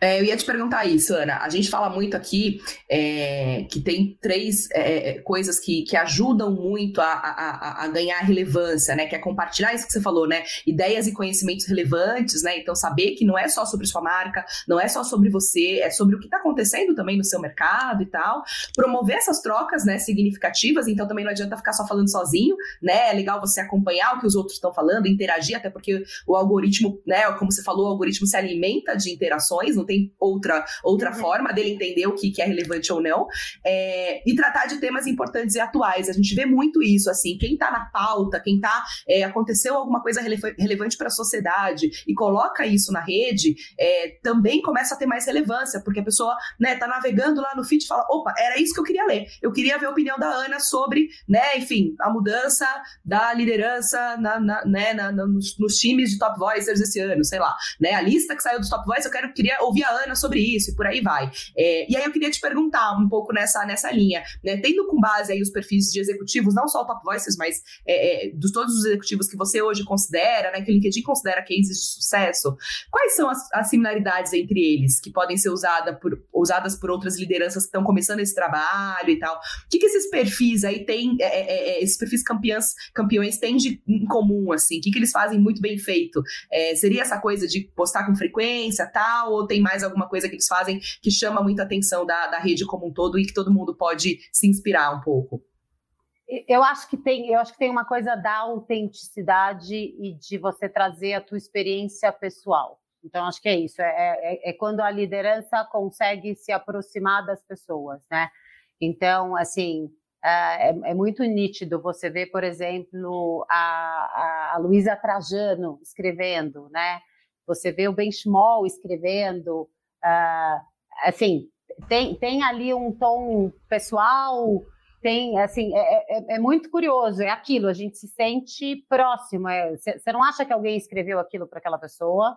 É, eu ia te perguntar isso, Ana. A gente fala muito aqui é, que tem três é, é, coisas que, que ajudam muito a, a, a, ganhar relevância, né? Que é compartilhar isso que você falou, né? Ideias e conhecimentos relevantes, né? Então, saber que não é só sobre sua marca, não é só sobre você, é sobre o que está acontecendo também no seu mercado e tal. Promover essas trocas, né? Significativas, então também não adianta ficar só falando sozinho, né? É legal você acompanhar o que os outros estão falando, interagir, até porque o algoritmo, né? Como você falou, o algoritmo se alimenta de interações, não tem outra, outra uhum. forma dele entender o que, que é relevante ou não, é, e tratar de temas importantes e atuais. A gente vê muito isso, assim, quem está na pauta, quem está é, aconteceu alguma coisa relevante para a sociedade e coloca isso na rede, é, também começa a ter mais relevância, porque a pessoa né, tá navegando lá no feed e fala, opa, era isso que eu queria ler. Eu queria ver a opinião da Ana sobre, né, enfim, a mudança da liderança na, na, né, na, nos, nos, times de top voicers esse ano, sei lá, né, a lista que saiu dos top voicers, eu quero, queria ouvir ouvir a Ana sobre isso e por aí vai. É, e aí eu queria te perguntar um pouco nessa, nessa linha, né? Tendo com base aí os perfis de executivos, não só o Top Voices, mas é, é, dos todos os executivos que você hoje considera, né? Que o LinkedIn considera cases de sucesso, quais são as, as similaridades entre eles que podem ser usada por, usadas por outras lideranças que estão começando esse trabalho e tal? O que, que esses perfis aí têm, é, é, é, esses perfis campeões, campeões têm de em comum, assim? O que, que eles fazem muito bem feito? seria essa coisa de postar com frequência tal, ou tem mais alguma coisa que eles fazem que chama muita atenção da, da rede como um todo e que todo mundo pode se inspirar um pouco? Eu acho que tem, eu acho que tem uma coisa da autenticidade e de você trazer a tua experiência pessoal. Então acho que é isso, é, é, é quando a liderança consegue se aproximar das pessoas, né? Então assim é, é, é muito nítido você ver, por exemplo, a, a Luísa Trajano escrevendo, né? Você vê o Benchmall escrevendo, uh, assim, tem, tem ali um tom pessoal, tem, assim, é, é, é, muito curioso, é aquilo, a gente se sente próximo. Você é, não acha que alguém escreveu aquilo para aquela pessoa?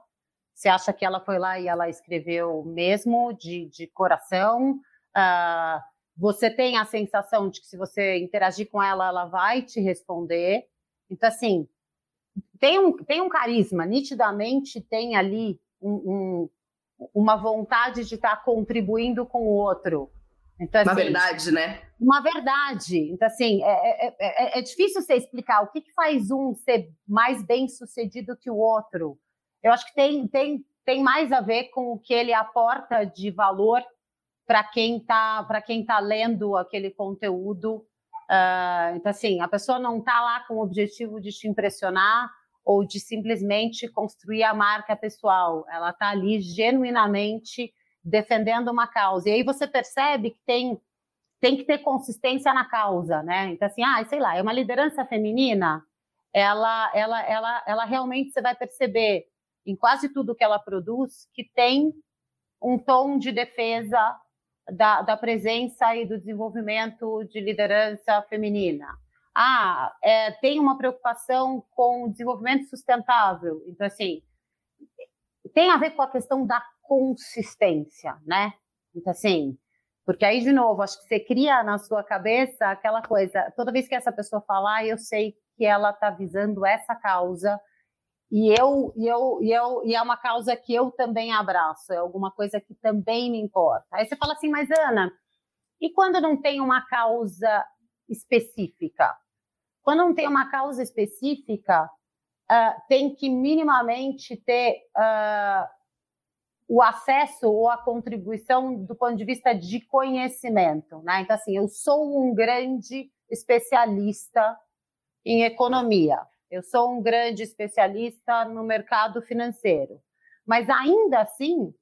Você acha que ela foi lá e ela escreveu mesmo, de, de coração? Uh, você tem a sensação de que se você interagir com ela, ela vai te responder. Então, assim, tem um, tem um carisma, nitidamente tem ali um, um, uma vontade de estar contribuindo com o outro. Então, assim, uma verdade, né? Uma verdade. Então, assim, é, é, é, é difícil você explicar o que, que faz um ser mais bem sucedido que o outro. Eu acho que tem, tem, tem mais a ver com o que ele aporta de valor para quem está para quem tá lendo aquele conteúdo. Uh, então, assim, a pessoa não está lá com o objetivo de te impressionar, ou de simplesmente construir a marca pessoal. Ela está ali genuinamente defendendo uma causa. E aí você percebe que tem, tem que ter consistência na causa, né? Então, assim, ah, sei lá, é uma liderança feminina, ela, ela, ela, ela realmente você vai perceber em quase tudo que ela produz que tem um tom de defesa da, da presença e do desenvolvimento de liderança feminina ah, é, tem uma preocupação com o desenvolvimento sustentável. Então, assim, tem a ver com a questão da consistência, né? Então, assim, porque aí, de novo, acho que você cria na sua cabeça aquela coisa, toda vez que essa pessoa falar, eu sei que ela está visando essa causa, e eu, e eu, e eu, e é uma causa que eu também abraço, é alguma coisa que também me importa. Aí você fala assim, mas Ana, e quando não tem uma causa específica? Quando não tem uma causa específica, uh, tem que minimamente ter uh, o acesso ou a contribuição do ponto de vista de conhecimento. Né? Então, assim, eu sou um grande especialista em economia, eu sou um grande especialista no mercado financeiro, mas ainda assim,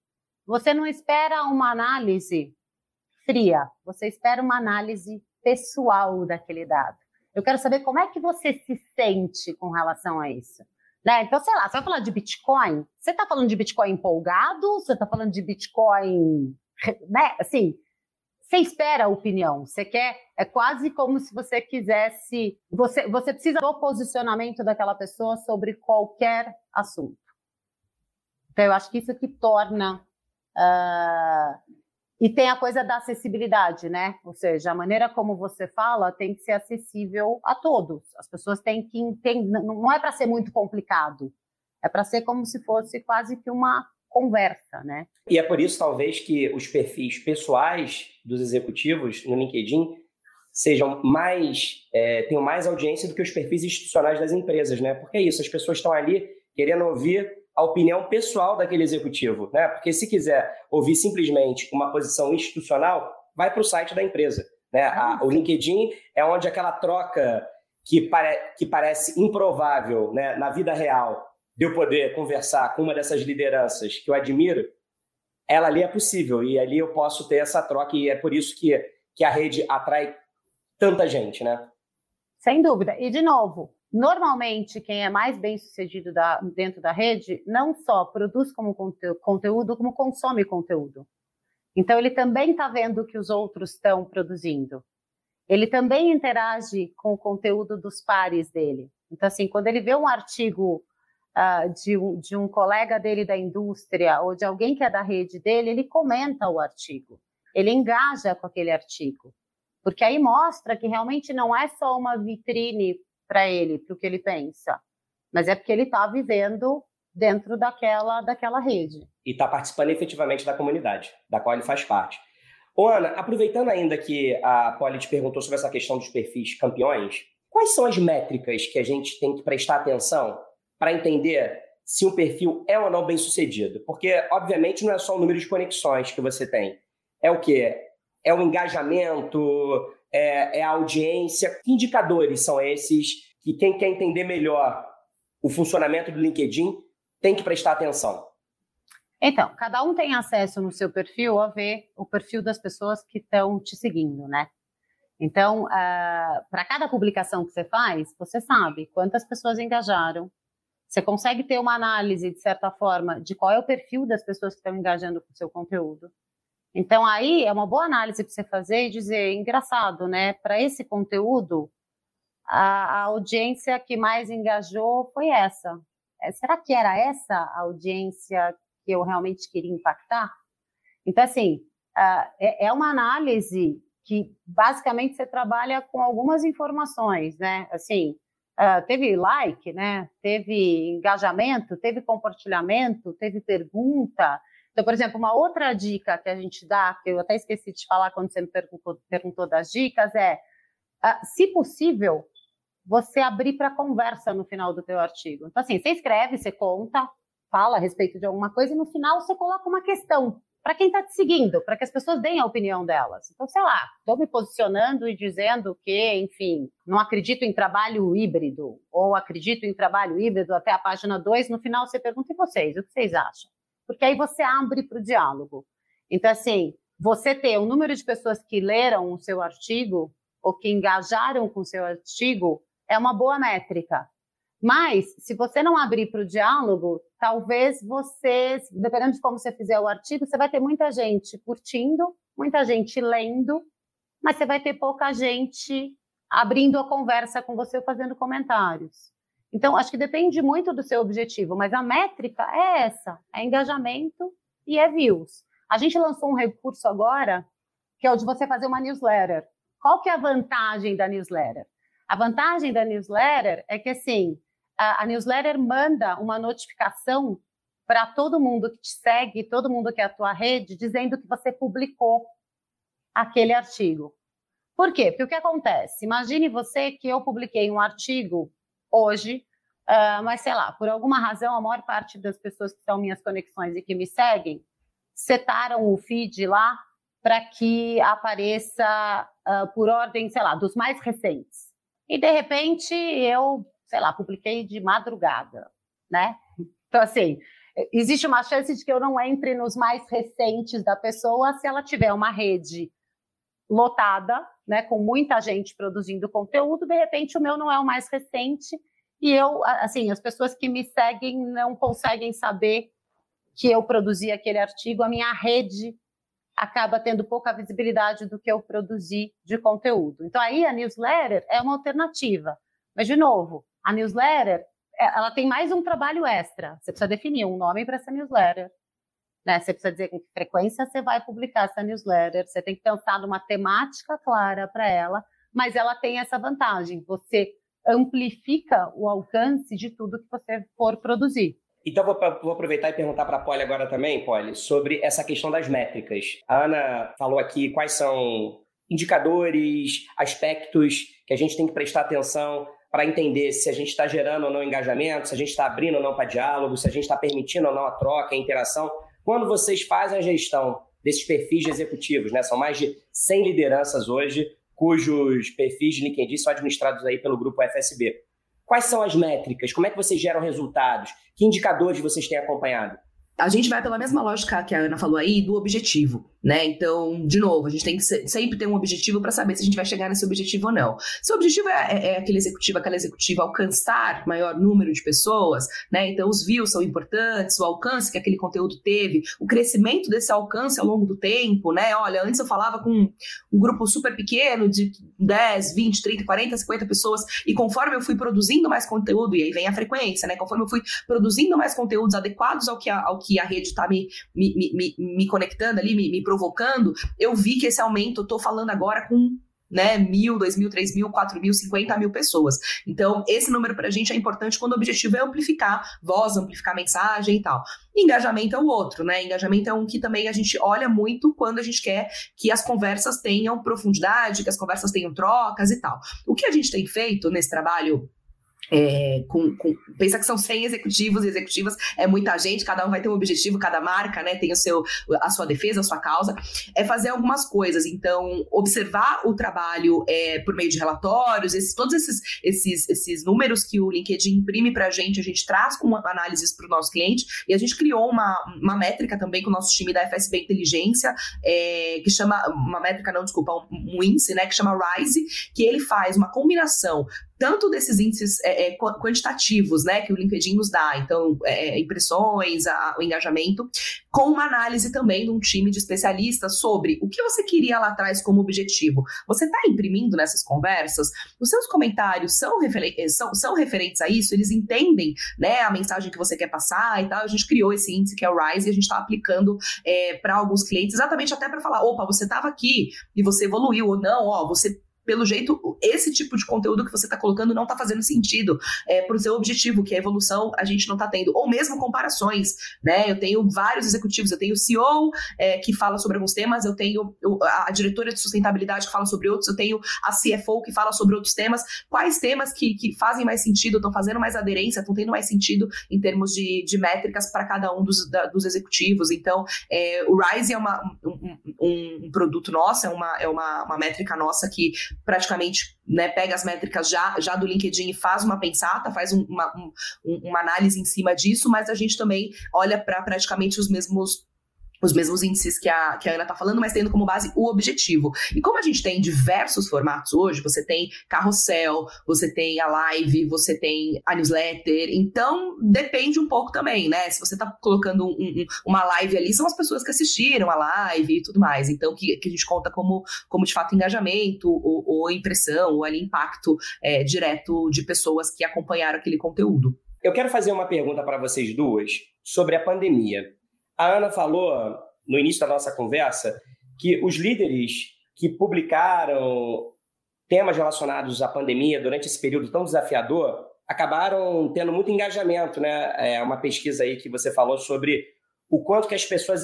você não espera uma análise fria, você espera uma análise pessoal daquele dado. Eu quero saber como é que você se sente com relação a isso. Né? Então, sei lá, você vai falar de Bitcoin? Você está falando de Bitcoin empolgado? Você está falando de Bitcoin. Né? Assim, você espera a opinião, você quer. É quase como se você quisesse. Você, você precisa do posicionamento daquela pessoa sobre qualquer assunto. Então, eu acho que isso que torna. Uh, e tem a coisa da acessibilidade, né? Ou seja, a maneira como você fala tem que ser acessível a todos. As pessoas têm que entender, não é para ser muito complicado, é para ser como se fosse quase que uma conversa, né? E é por isso, talvez, que os perfis pessoais dos executivos no LinkedIn sejam mais, é, tenham mais audiência do que os perfis institucionais das empresas, né? Porque é isso, as pessoas estão ali querendo ouvir a opinião pessoal daquele executivo, né? Porque se quiser ouvir simplesmente uma posição institucional, vai para o site da empresa, né? A, o LinkedIn é onde aquela troca que, pare, que parece improvável, né, na vida real, de eu poder conversar com uma dessas lideranças que eu admiro, ela ali é possível e ali eu posso ter essa troca e é por isso que, que a rede atrai tanta gente, né? Sem dúvida. E de novo, Normalmente, quem é mais bem sucedido da, dentro da rede não só produz como conteúdo, como consome conteúdo. Então, ele também está vendo o que os outros estão produzindo. Ele também interage com o conteúdo dos pares dele. Então, assim, quando ele vê um artigo uh, de, um, de um colega dele da indústria ou de alguém que é da rede dele, ele comenta o artigo. Ele engaja com aquele artigo. Porque aí mostra que realmente não é só uma vitrine para ele, para o que ele pensa, mas é porque ele está vivendo dentro daquela, daquela rede. E está participando efetivamente da comunidade, da qual ele faz parte. Ô, Ana, aproveitando ainda que a Polly te perguntou sobre essa questão dos perfis campeões, quais são as métricas que a gente tem que prestar atenção para entender se um perfil é ou não bem sucedido? Porque, obviamente, não é só o número de conexões que você tem. É o quê? É o engajamento, é, é a audiência. Que indicadores são esses que quem quer entender melhor o funcionamento do LinkedIn tem que prestar atenção? Então, cada um tem acesso no seu perfil a ver o perfil das pessoas que estão te seguindo, né? Então, uh, para cada publicação que você faz, você sabe quantas pessoas engajaram. Você consegue ter uma análise, de certa forma, de qual é o perfil das pessoas que estão engajando com o seu conteúdo. Então, aí é uma boa análise para você fazer e dizer, engraçado, né? Para esse conteúdo, a, a, audiência que mais engajou foi essa. É, será que era essa a audiência que eu realmente queria impactar? Então, assim, uh, é, é uma análise que basicamente você trabalha com algumas informações, né? Assim, uh, teve like, né? Teve engajamento, teve compartilhamento, teve pergunta, então, por exemplo, uma outra dica que a gente dá, que eu até esqueci de falar quando você me perguntou, perguntou das dicas, é, uh, se possível, você abrir para conversa no final do teu artigo. Então, assim, você escreve, você conta, fala a respeito de alguma coisa e no final você coloca uma questão para quem está te seguindo, para que as pessoas deem a opinião delas. Então, sei lá, estou me posicionando e dizendo que, enfim, não acredito em trabalho híbrido, ou acredito em trabalho híbrido até a página 2, no final você pergunta, e vocês, o que vocês acham? Porque aí você abre para o diálogo. Então, assim, você ter o um número de pessoas que leram o seu artigo ou que engajaram com o seu artigo é uma boa métrica. Mas, se você não abrir para o diálogo, talvez você, dependendo de como você fizer o artigo, você vai ter muita gente curtindo, muita gente lendo, mas você vai ter pouca gente abrindo a conversa com você ou fazendo comentários. Então, acho que depende muito do seu objetivo, mas a métrica é essa: é engajamento e é views. A gente lançou um recurso agora, que é o de você fazer uma newsletter. Qual que é a vantagem da newsletter? A vantagem da newsletter é que, assim, a, a newsletter manda uma notificação para todo mundo que te segue, todo mundo que é a tua rede, dizendo que você publicou aquele artigo. Por quê? Porque o que acontece? Imagine você que eu publiquei um artigo hoje, uh, mas sei lá, por alguma razão, a maior parte das pessoas que são minhas conexões e que me seguem setaram o feed lá para que apareça uh, por ordem, sei lá, dos mais recentes. E de repente eu, sei lá, publiquei de madrugada, né? Então, assim, existe uma chance de que eu não entre nos mais recentes da pessoa se ela tiver uma rede lotada, né, com muita gente produzindo conteúdo, de repente o meu não é o mais recente e eu, assim, as pessoas que me seguem não conseguem saber que eu produzi aquele artigo, a minha rede acaba tendo pouca visibilidade do que eu produzi de conteúdo. Então aí a newsletter é uma alternativa. Mas de novo, a newsletter é, ela tem mais um trabalho extra. Você precisa definir um nome para essa newsletter. Né? Você precisa dizer com que frequência você vai publicar essa newsletter. Você tem que pensar numa temática clara para ela, mas ela tem essa vantagem. Você amplifica o alcance de tudo que você for produzir. Então, vou, vou aproveitar e perguntar para a Polly agora também, Polly, sobre essa questão das métricas. A Ana falou aqui quais são indicadores, aspectos que a gente tem que prestar atenção para entender se a gente está gerando ou não engajamento, se a gente está abrindo ou não para diálogo, se a gente está permitindo ou não a troca, a interação. Quando vocês fazem a gestão desses perfis de executivos, né? São mais de 100 lideranças hoje, cujos perfis de LinkedIn são administrados aí pelo grupo FSB. Quais são as métricas? Como é que vocês geram resultados? Que indicadores vocês têm acompanhado? A gente vai pela mesma lógica que a Ana falou aí do objetivo né? Então, de novo, a gente tem que sempre ter um objetivo para saber se a gente vai chegar nesse objetivo ou não. Se o objetivo é, é, é, aquele executivo, aquela executiva alcançar maior número de pessoas, né? Então, os views são importantes, o alcance que aquele conteúdo teve, o crescimento desse alcance ao longo do tempo, né? Olha, antes eu falava com um grupo super pequeno de 10, 20, 30, 40, 50 pessoas, e conforme eu fui produzindo mais conteúdo, e aí vem a frequência, né? Conforme eu fui produzindo mais conteúdos adequados ao que a, ao que a rede está me, me, me, me, conectando ali, me, me provocando, eu vi que esse aumento, eu tô falando agora com né, mil, dois mil, três mil, quatro mil, cinquenta mil pessoas. Então, esse número para a gente é importante quando o objetivo é amplificar voz, amplificar mensagem e tal. engajamento é o outro, né? Engajamento é um que também a gente olha muito quando a gente quer que as conversas tenham profundidade, que as conversas tenham trocas e tal. O que a gente tem feito nesse trabalho é, com, com, pensa que são 100 executivos e executivas, é muita gente, cada um vai ter um objetivo, cada marca né, tem o seu, a sua defesa, a sua causa, é fazer algumas coisas. Então, observar o trabalho é, por meio de relatórios, esses, todos esses, esses, esses números que o LinkedIn imprime para a gente, a gente traz com análises para o nosso cliente, e a gente criou uma, uma métrica também com o nosso time da FSB Inteligência, é, que chama, uma métrica, não, desculpa, um, um índice, né, que chama RISE, que ele faz uma combinação tanto desses índices é, é, quantitativos, né, que o LinkedIn nos dá, então, é, é, impressões, a, o engajamento, com uma análise também de um time de especialistas sobre o que você queria lá atrás como objetivo. Você está imprimindo nessas conversas? Os seus comentários são, eh, são, são referentes a isso? Eles entendem, né, a mensagem que você quer passar e tal? A gente criou esse índice que é o RISE e a gente está aplicando é, para alguns clientes, exatamente até para falar, opa, você estava aqui e você evoluiu ou não, ó, você pelo jeito, esse tipo de conteúdo que você está colocando não está fazendo sentido é, para o seu objetivo, que é a evolução, a gente não está tendo. Ou mesmo comparações, né? Eu tenho vários executivos, eu tenho o CEO é, que fala sobre alguns temas, eu tenho a diretora de sustentabilidade que fala sobre outros, eu tenho a CFO que fala sobre outros temas. Quais temas que, que fazem mais sentido, estão fazendo mais aderência, estão tendo mais sentido em termos de, de métricas para cada um dos, da, dos executivos? Então, é, o Rise é uma, um, um, um, produto nosso, é uma, é uma, uma métrica nossa que praticamente né, pega as métricas já, já do LinkedIn e faz uma pensata, faz um, uma, um, uma análise em cima disso, mas a gente também olha para praticamente os mesmos os mesmos índices que a, que a Ana está falando, mas tendo como base o objetivo. E como a gente tem diversos formatos hoje, você tem carrossel, você tem a live, você tem a newsletter, então depende um pouco também, né? Se você está colocando um, um, uma live ali, são as pessoas que assistiram a live e tudo mais, então que, que a gente conta como, como de fato engajamento ou, ou impressão ou ali impacto é, direto de pessoas que acompanharam aquele conteúdo. Eu quero fazer uma pergunta para vocês duas sobre a pandemia. A Ana falou no início da nossa conversa que os líderes que publicaram temas relacionados à pandemia durante esse período tão desafiador acabaram tendo muito engajamento, né? É uma pesquisa aí que você falou sobre o quanto que as pessoas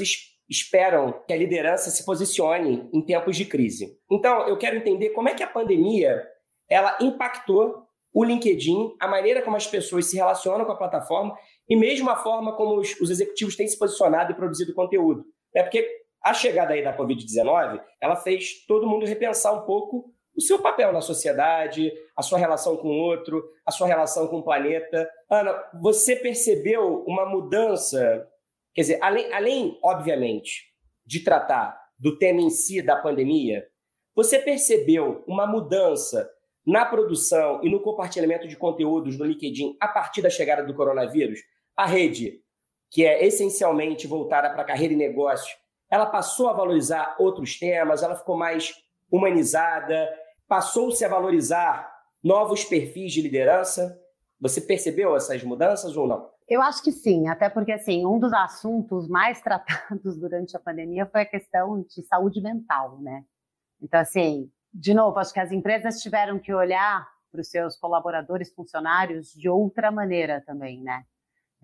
esperam que a liderança se posicione em tempos de crise. Então, eu quero entender como é que a pandemia ela impactou o LinkedIn, a maneira como as pessoas se relacionam com a plataforma e mesmo a forma como os, os executivos têm se posicionado e produzido conteúdo. É porque a chegada aí da Covid-19, ela fez todo mundo repensar um pouco o seu papel na sociedade, a sua relação com o outro, a sua relação com o planeta. Ana, você percebeu uma mudança? Quer dizer, além, além obviamente, de tratar do tema em si da pandemia, você percebeu uma mudança na produção e no compartilhamento de conteúdos no LinkedIn a partir da chegada do coronavírus? A rede, que é essencialmente voltada para carreira e negócio, ela passou a valorizar outros temas, ela ficou mais humanizada, passou-se a valorizar novos perfis de liderança. Você percebeu essas mudanças ou não? Eu acho que sim, até porque assim, um dos assuntos mais <laughs> tratados durante a pandemia foi a questão de saúde mental, né? Então, assim, de novo, acho que as empresas tiveram que olhar para os seus colaboradores, funcionários de outra maneira também, né?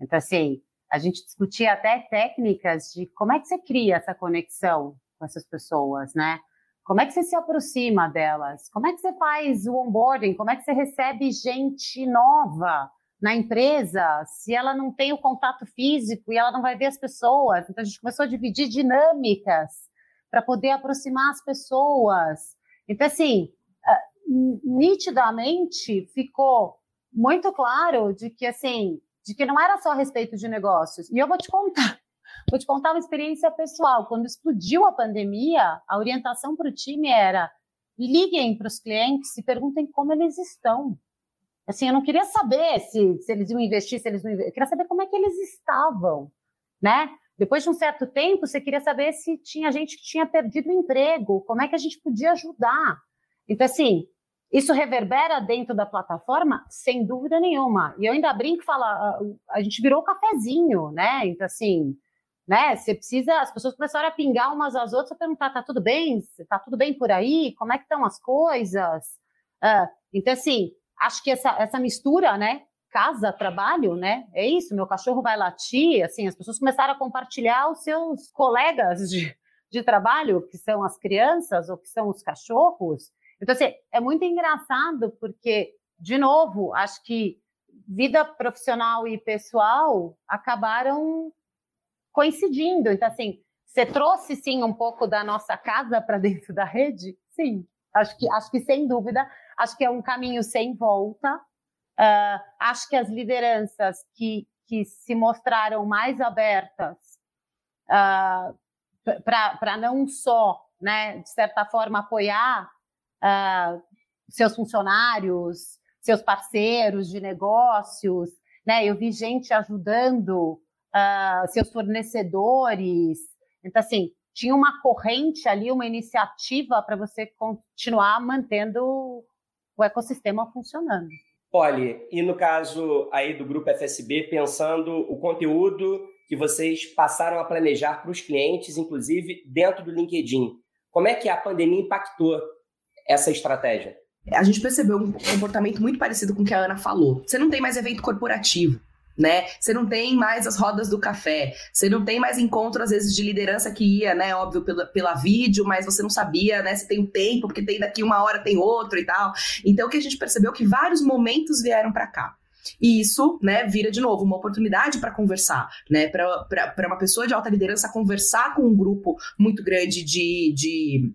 Então, assim, a gente discutia até técnicas de como é que você cria essa conexão com essas pessoas, né? Como é que você se aproxima delas? Como é que você faz o onboarding? Como é que você recebe gente nova na empresa se ela não tem o contato físico e ela não vai ver as pessoas? Então a gente começou a dividir dinâmicas para poder aproximar as pessoas. Então assim, ah, nitidamente ficou muito claro de que assim, de que não era só a respeito de negócios. E eu vou te contar. Vou te contar uma experiência pessoal. Quando explodiu a pandemia, a orientação para o time era: liguem para os clientes e perguntem como eles estão. Assim, eu não queria saber se, se eles iam investir, se eles não. Eu queria saber como é que eles estavam, né? Depois de um certo tempo, você queria saber se tinha gente que tinha perdido o emprego, como é que a gente podia ajudar. Então, assim, isso reverbera dentro da plataforma? Sem dúvida nenhuma. E eu ainda brinco e falo, a, a gente virou cafezinho, né? Então, assim, né? Você precisa, as pessoas começaram a pingar umas às outras, a perguntar, tá tudo bem? Tá tudo bem por aí? Como é que estão as coisas? Uh, então, assim, acho que essa, essa mistura, né? Casa, trabalho, né? É isso, meu cachorro vai latir, assim, as pessoas começaram a compartilhar os seus colegas de, de trabalho, que são as crianças ou que são os cachorros. Então, assim, é muito engraçado porque, de novo, acho que vida profissional e pessoal acabaram coincidindo. Então, assim, você trouxe sim um pouco da nossa casa para dentro da rede? Sim, acho que, acho que sem dúvida, acho que é um caminho sem volta. Uh, acho que as lideranças que, que se mostraram mais abertas uh, ah, para não só, né, de certa forma, apoiar uh, seus funcionários, seus parceiros de negócios, né? Eu vi gente ajudando uh, seus fornecedores. Então, assim, tinha uma corrente ali, uma iniciativa para você continuar mantendo o ecossistema funcionando. Olha, e no caso aí do grupo FSB, pensando o conteúdo que vocês passaram a planejar para os clientes, inclusive dentro do LinkedIn, como é que a pandemia impactou essa estratégia? A gente percebeu um comportamento muito parecido com o que a Ana falou. Você não tem mais evento corporativo né? Você não tem mais as rodas do café, você não tem mais encontro, às vezes, de liderança que ia, né? Óbvio, pela, pela vídeo, mas você não sabia, né? Se tem um tempo, porque tem daqui uma hora tem outro e tal. Então, o que a gente percebeu é que vários momentos vieram para cá. E isso, né, vira de novo uma oportunidade para conversar, né, para uma pessoa de alta liderança conversar com um grupo muito grande de, de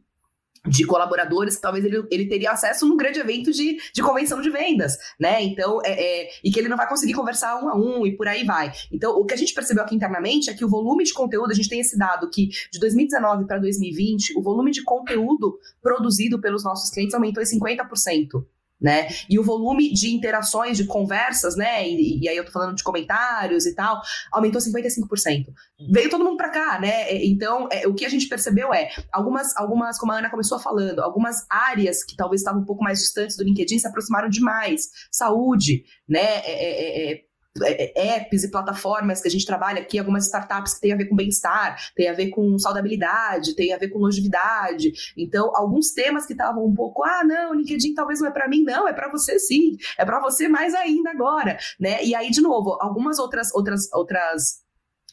de colaboradores que talvez ele, ele teria acesso num grande evento de, de convenção de vendas, né? Então, é, é, e que ele não vai conseguir conversar um a um e por aí vai. Então, o que a gente percebeu aqui internamente é que o volume de conteúdo, a gente tem esse dado que de 2019 para 2020, o volume de conteúdo produzido pelos nossos clientes aumentou em 50% né? E o volume de interações, de conversas, né? E, e, aí eu tô falando de comentários e tal, aumentou 55%. Veio todo mundo para cá, né? Então, é, o que a gente percebeu é algumas, algumas, como a Ana começou falando, algumas áreas que talvez estavam um pouco mais distantes do LinkedIn se aproximaram demais. Saúde, né? É, é, é é, é, apps e plataformas que a gente trabalha aqui, algumas startups que têm a ver com bem-estar, tem a ver com saudabilidade, tem a ver com longevidade. Então, alguns temas que estavam um pouco, ah, não, LinkedIn talvez não é para mim, não, é para você sim, é para você mais ainda agora, né? E aí, de novo, algumas outras outras outras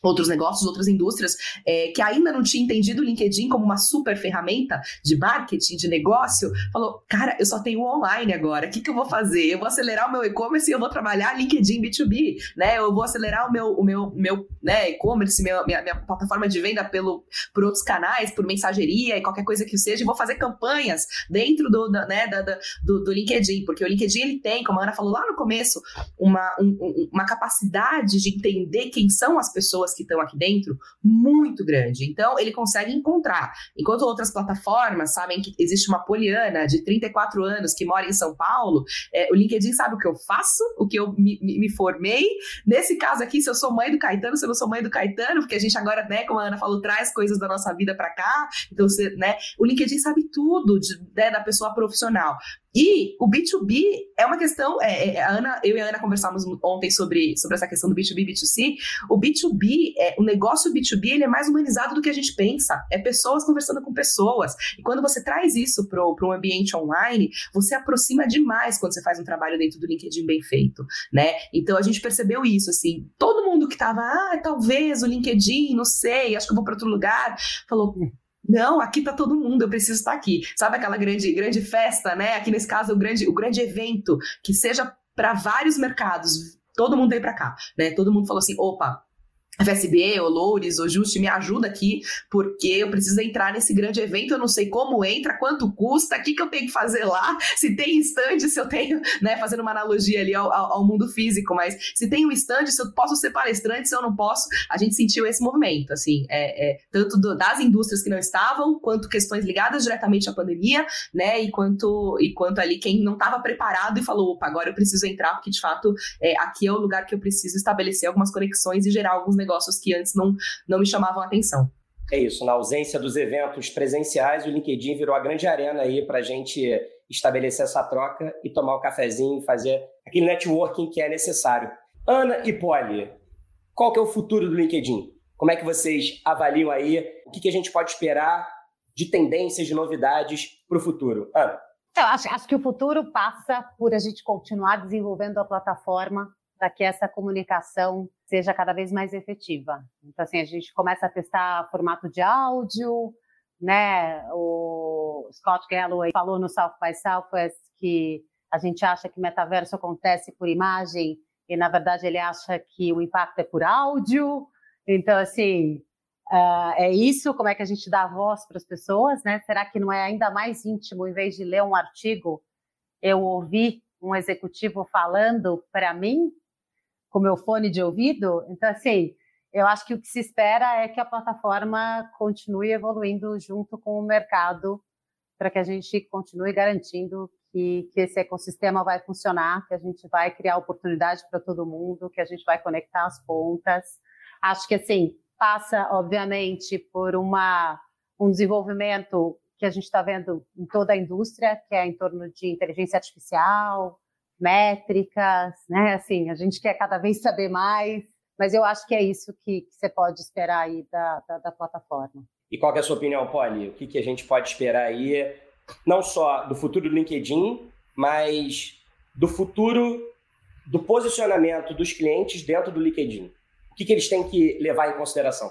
outros negócios, outras indústrias é, que ainda não tinha entendido o LinkedIn como uma super ferramenta de marketing, de negócio, falou, cara, eu só tenho online agora, o que, que eu vou fazer? Eu vou acelerar o meu e-commerce e eu vou trabalhar LinkedIn B2B, né? Eu vou acelerar o meu, o meu, meu né, e-commerce, minha, minha plataforma de venda pelo, por outros canais, por mensageria e qualquer coisa que seja, e vou fazer campanhas dentro do, né, da, da, do, do, LinkedIn, porque o LinkedIn ele tem, como a Ana falou lá no começo, uma, um, uma capacidade de entender quem são as pessoas que estão aqui dentro muito grande. Então, ele consegue encontrar. Enquanto outras plataformas sabem que existe uma poliana de 34 anos que mora em São Paulo, é, o LinkedIn sabe o que eu faço, o que eu me, me, me, formei. Nesse caso aqui, se eu sou mãe do Caetano, se eu não sou mãe do Caetano, porque a gente agora, né, como a Ana falou, traz coisas da nossa vida para cá. Então, você, né, o LinkedIn sabe tudo de, né, da pessoa profissional. E o B2B é uma questão. É, é, a Ana, eu e a Ana conversamos ontem sobre, sobre essa questão do B2B e B2C. O B2B, é, o negócio B2B, ele é mais humanizado do que a gente pensa. É pessoas conversando com pessoas. E quando você traz isso para um ambiente online, você aproxima demais quando você faz um trabalho dentro do LinkedIn bem feito, né? Então a gente percebeu isso, assim. Todo mundo que estava, ah, talvez o LinkedIn, não sei, acho que eu vou para outro lugar, falou, não, aqui tá todo mundo, eu preciso estar aqui. Sabe aquela grande, grande festa, né? Aqui nesse caso, o grande, o grande evento, que seja para vários mercados. Todo mundo veio para cá, né? Todo mundo falou assim: opa, FSB, ou Loures, ou Juste, me ajuda aqui, porque eu preciso entrar nesse grande evento, eu não sei como entra, quanto custa, o que, que eu tenho que fazer lá, <laughs> se tem stand, se eu tenho, né, fazendo uma analogia ali ao, ao, ao, mundo físico, mas se tem um stand, se eu posso ser palestrante, se eu não posso, a gente sentiu esse movimento, assim, é, é tanto do, das indústrias que não estavam, quanto questões ligadas diretamente à pandemia, né, e quanto, e quanto ali quem não estava preparado e falou, opa, agora eu preciso entrar, porque de fato é, aqui é o lugar que eu preciso estabelecer algumas conexões e gerar alguns negócios que antes não, não me chamavam a atenção. É isso, na ausência dos eventos presenciais, o LinkedIn virou a grande arena aí para a gente estabelecer essa troca e tomar o um cafezinho, fazer aquele networking que é necessário. Ana e Polly, qual que é o futuro do LinkedIn? Como é que vocês avaliam aí? O que, que a gente pode esperar de tendências, de novidades para o futuro? Ana? Eu acho, acho que o futuro passa por a gente continuar desenvolvendo a plataforma para que essa comunicação seja cada vez mais efetiva. Então, assim, a gente começa a testar formato de áudio, né? O Scott Galloway falou no South by Southwest que a gente acha que metaverso acontece por imagem e, na verdade, ele acha que o impacto é por áudio. Então, assim, uh, é isso. Como é que a gente dá voz para as pessoas, né? Será que não é ainda mais íntimo, em vez de ler um artigo, eu ouvir um executivo falando para mim com meu fone de ouvido. Então, assim, eu acho que o que se espera é que a plataforma continue evoluindo junto com o mercado para que a gente continue garantindo que, que, esse ecossistema vai funcionar, que a gente vai criar oportunidade para todo mundo, que a gente vai conectar as pontas. Acho que, assim, passa, obviamente, por uma, um desenvolvimento que a gente está vendo em toda a indústria, que é em torno de inteligência artificial, métricas, né? Assim, a gente quer cada vez saber mais, mas eu acho que é isso que, você pode esperar aí da, da, da, plataforma. E qual é a sua opinião, Polly? O que, que a gente pode esperar aí, não só do futuro do LinkedIn, mas do futuro do posicionamento dos clientes dentro do LinkedIn? O que, que eles têm que levar em consideração?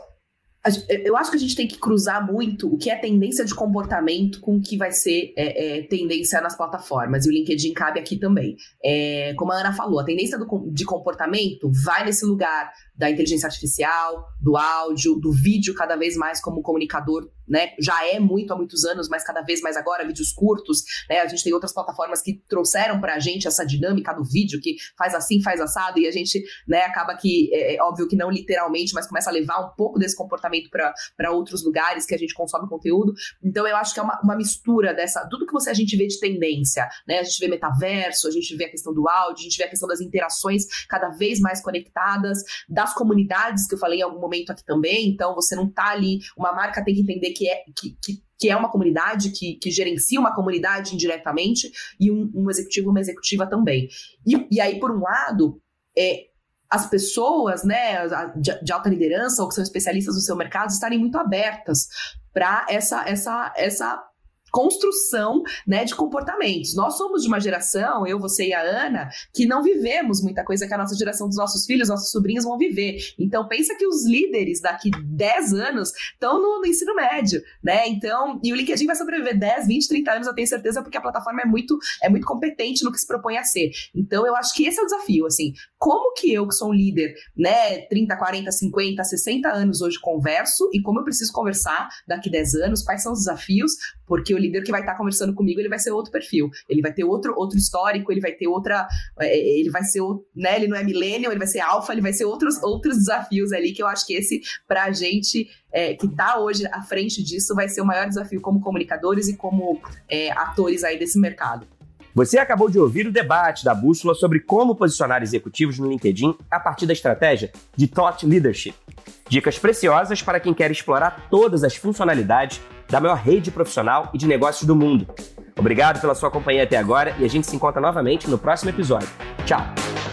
Eu acho que a gente tem que cruzar muito o que é tendência de comportamento com o que vai ser é, é, tendência nas plataformas. E o LinkedIn cabe aqui também. É, como a Ana falou, a tendência do, de comportamento vai nesse lugar da inteligência artificial, do áudio, do vídeo cada vez mais como comunicador, né? Já é muito há muitos anos, mas cada vez mais agora, vídeos curtos, né? A gente tem outras plataformas que trouxeram pra gente essa dinâmica do vídeo, que faz assim, faz assado, e a gente, né, acaba que, é, é óbvio que não literalmente, mas começa a levar um pouco desse comportamento para outros lugares que a gente consome conteúdo. Então, eu acho que é uma, uma mistura dessa, tudo que você a gente vê de tendência, né? A gente vê metaverso, a gente vê a questão do áudio, a gente vê a questão das interações cada vez mais conectadas, da comunidades, que eu falei em algum momento aqui também. Então, você não tá ali. Uma marca tem que entender que é, que, que, que é uma comunidade, que, que gerencia uma comunidade indiretamente, e um, um executivo, uma executiva também. E, e aí, por um lado, é, as pessoas, né, de alta liderança ou que são especialistas no seu mercado estarem muito abertas para essa, essa, essa construção né, de comportamentos. Nós somos de uma geração, eu, você e a Ana, que não vivemos muita coisa que a nossa geração dos nossos filhos, nossos sobrinhos vão viver. Então, pensa que os líderes daqui 10 anos estão no, no, ensino médio, né? Então, e o LinkedIn vai sobreviver 10, 20, 30 anos, eu tenho certeza, porque a plataforma é muito, é muito competente no que se propõe a ser. Então, eu acho que esse é o desafio, assim, como que eu, que sou um líder, né, 30, 40, 50, 60 anos hoje converso e como eu preciso conversar daqui 10 anos, quais são os desafios, porque o líder que vai estar conversando comigo, ele vai ser outro perfil, ele vai ter outro, outro histórico, ele vai ter outra, é, ele vai ser, né, ele não é millennial, ele vai ser alfa, ele vai ser outros, outros desafios ali, que eu acho que esse, pra gente é, que está hoje à frente disso, vai ser o maior desafio como comunicadores e como é, atores aí desse mercado. Você acabou de ouvir o debate da Bússola sobre como posicionar executivos no LinkedIn a partir da estratégia de Thought Leadership. Dicas preciosas para quem quer explorar todas as funcionalidades da maior rede profissional e de negócios do mundo. Obrigado pela sua companhia até agora e a gente se encontra novamente no próximo episódio. Tchau!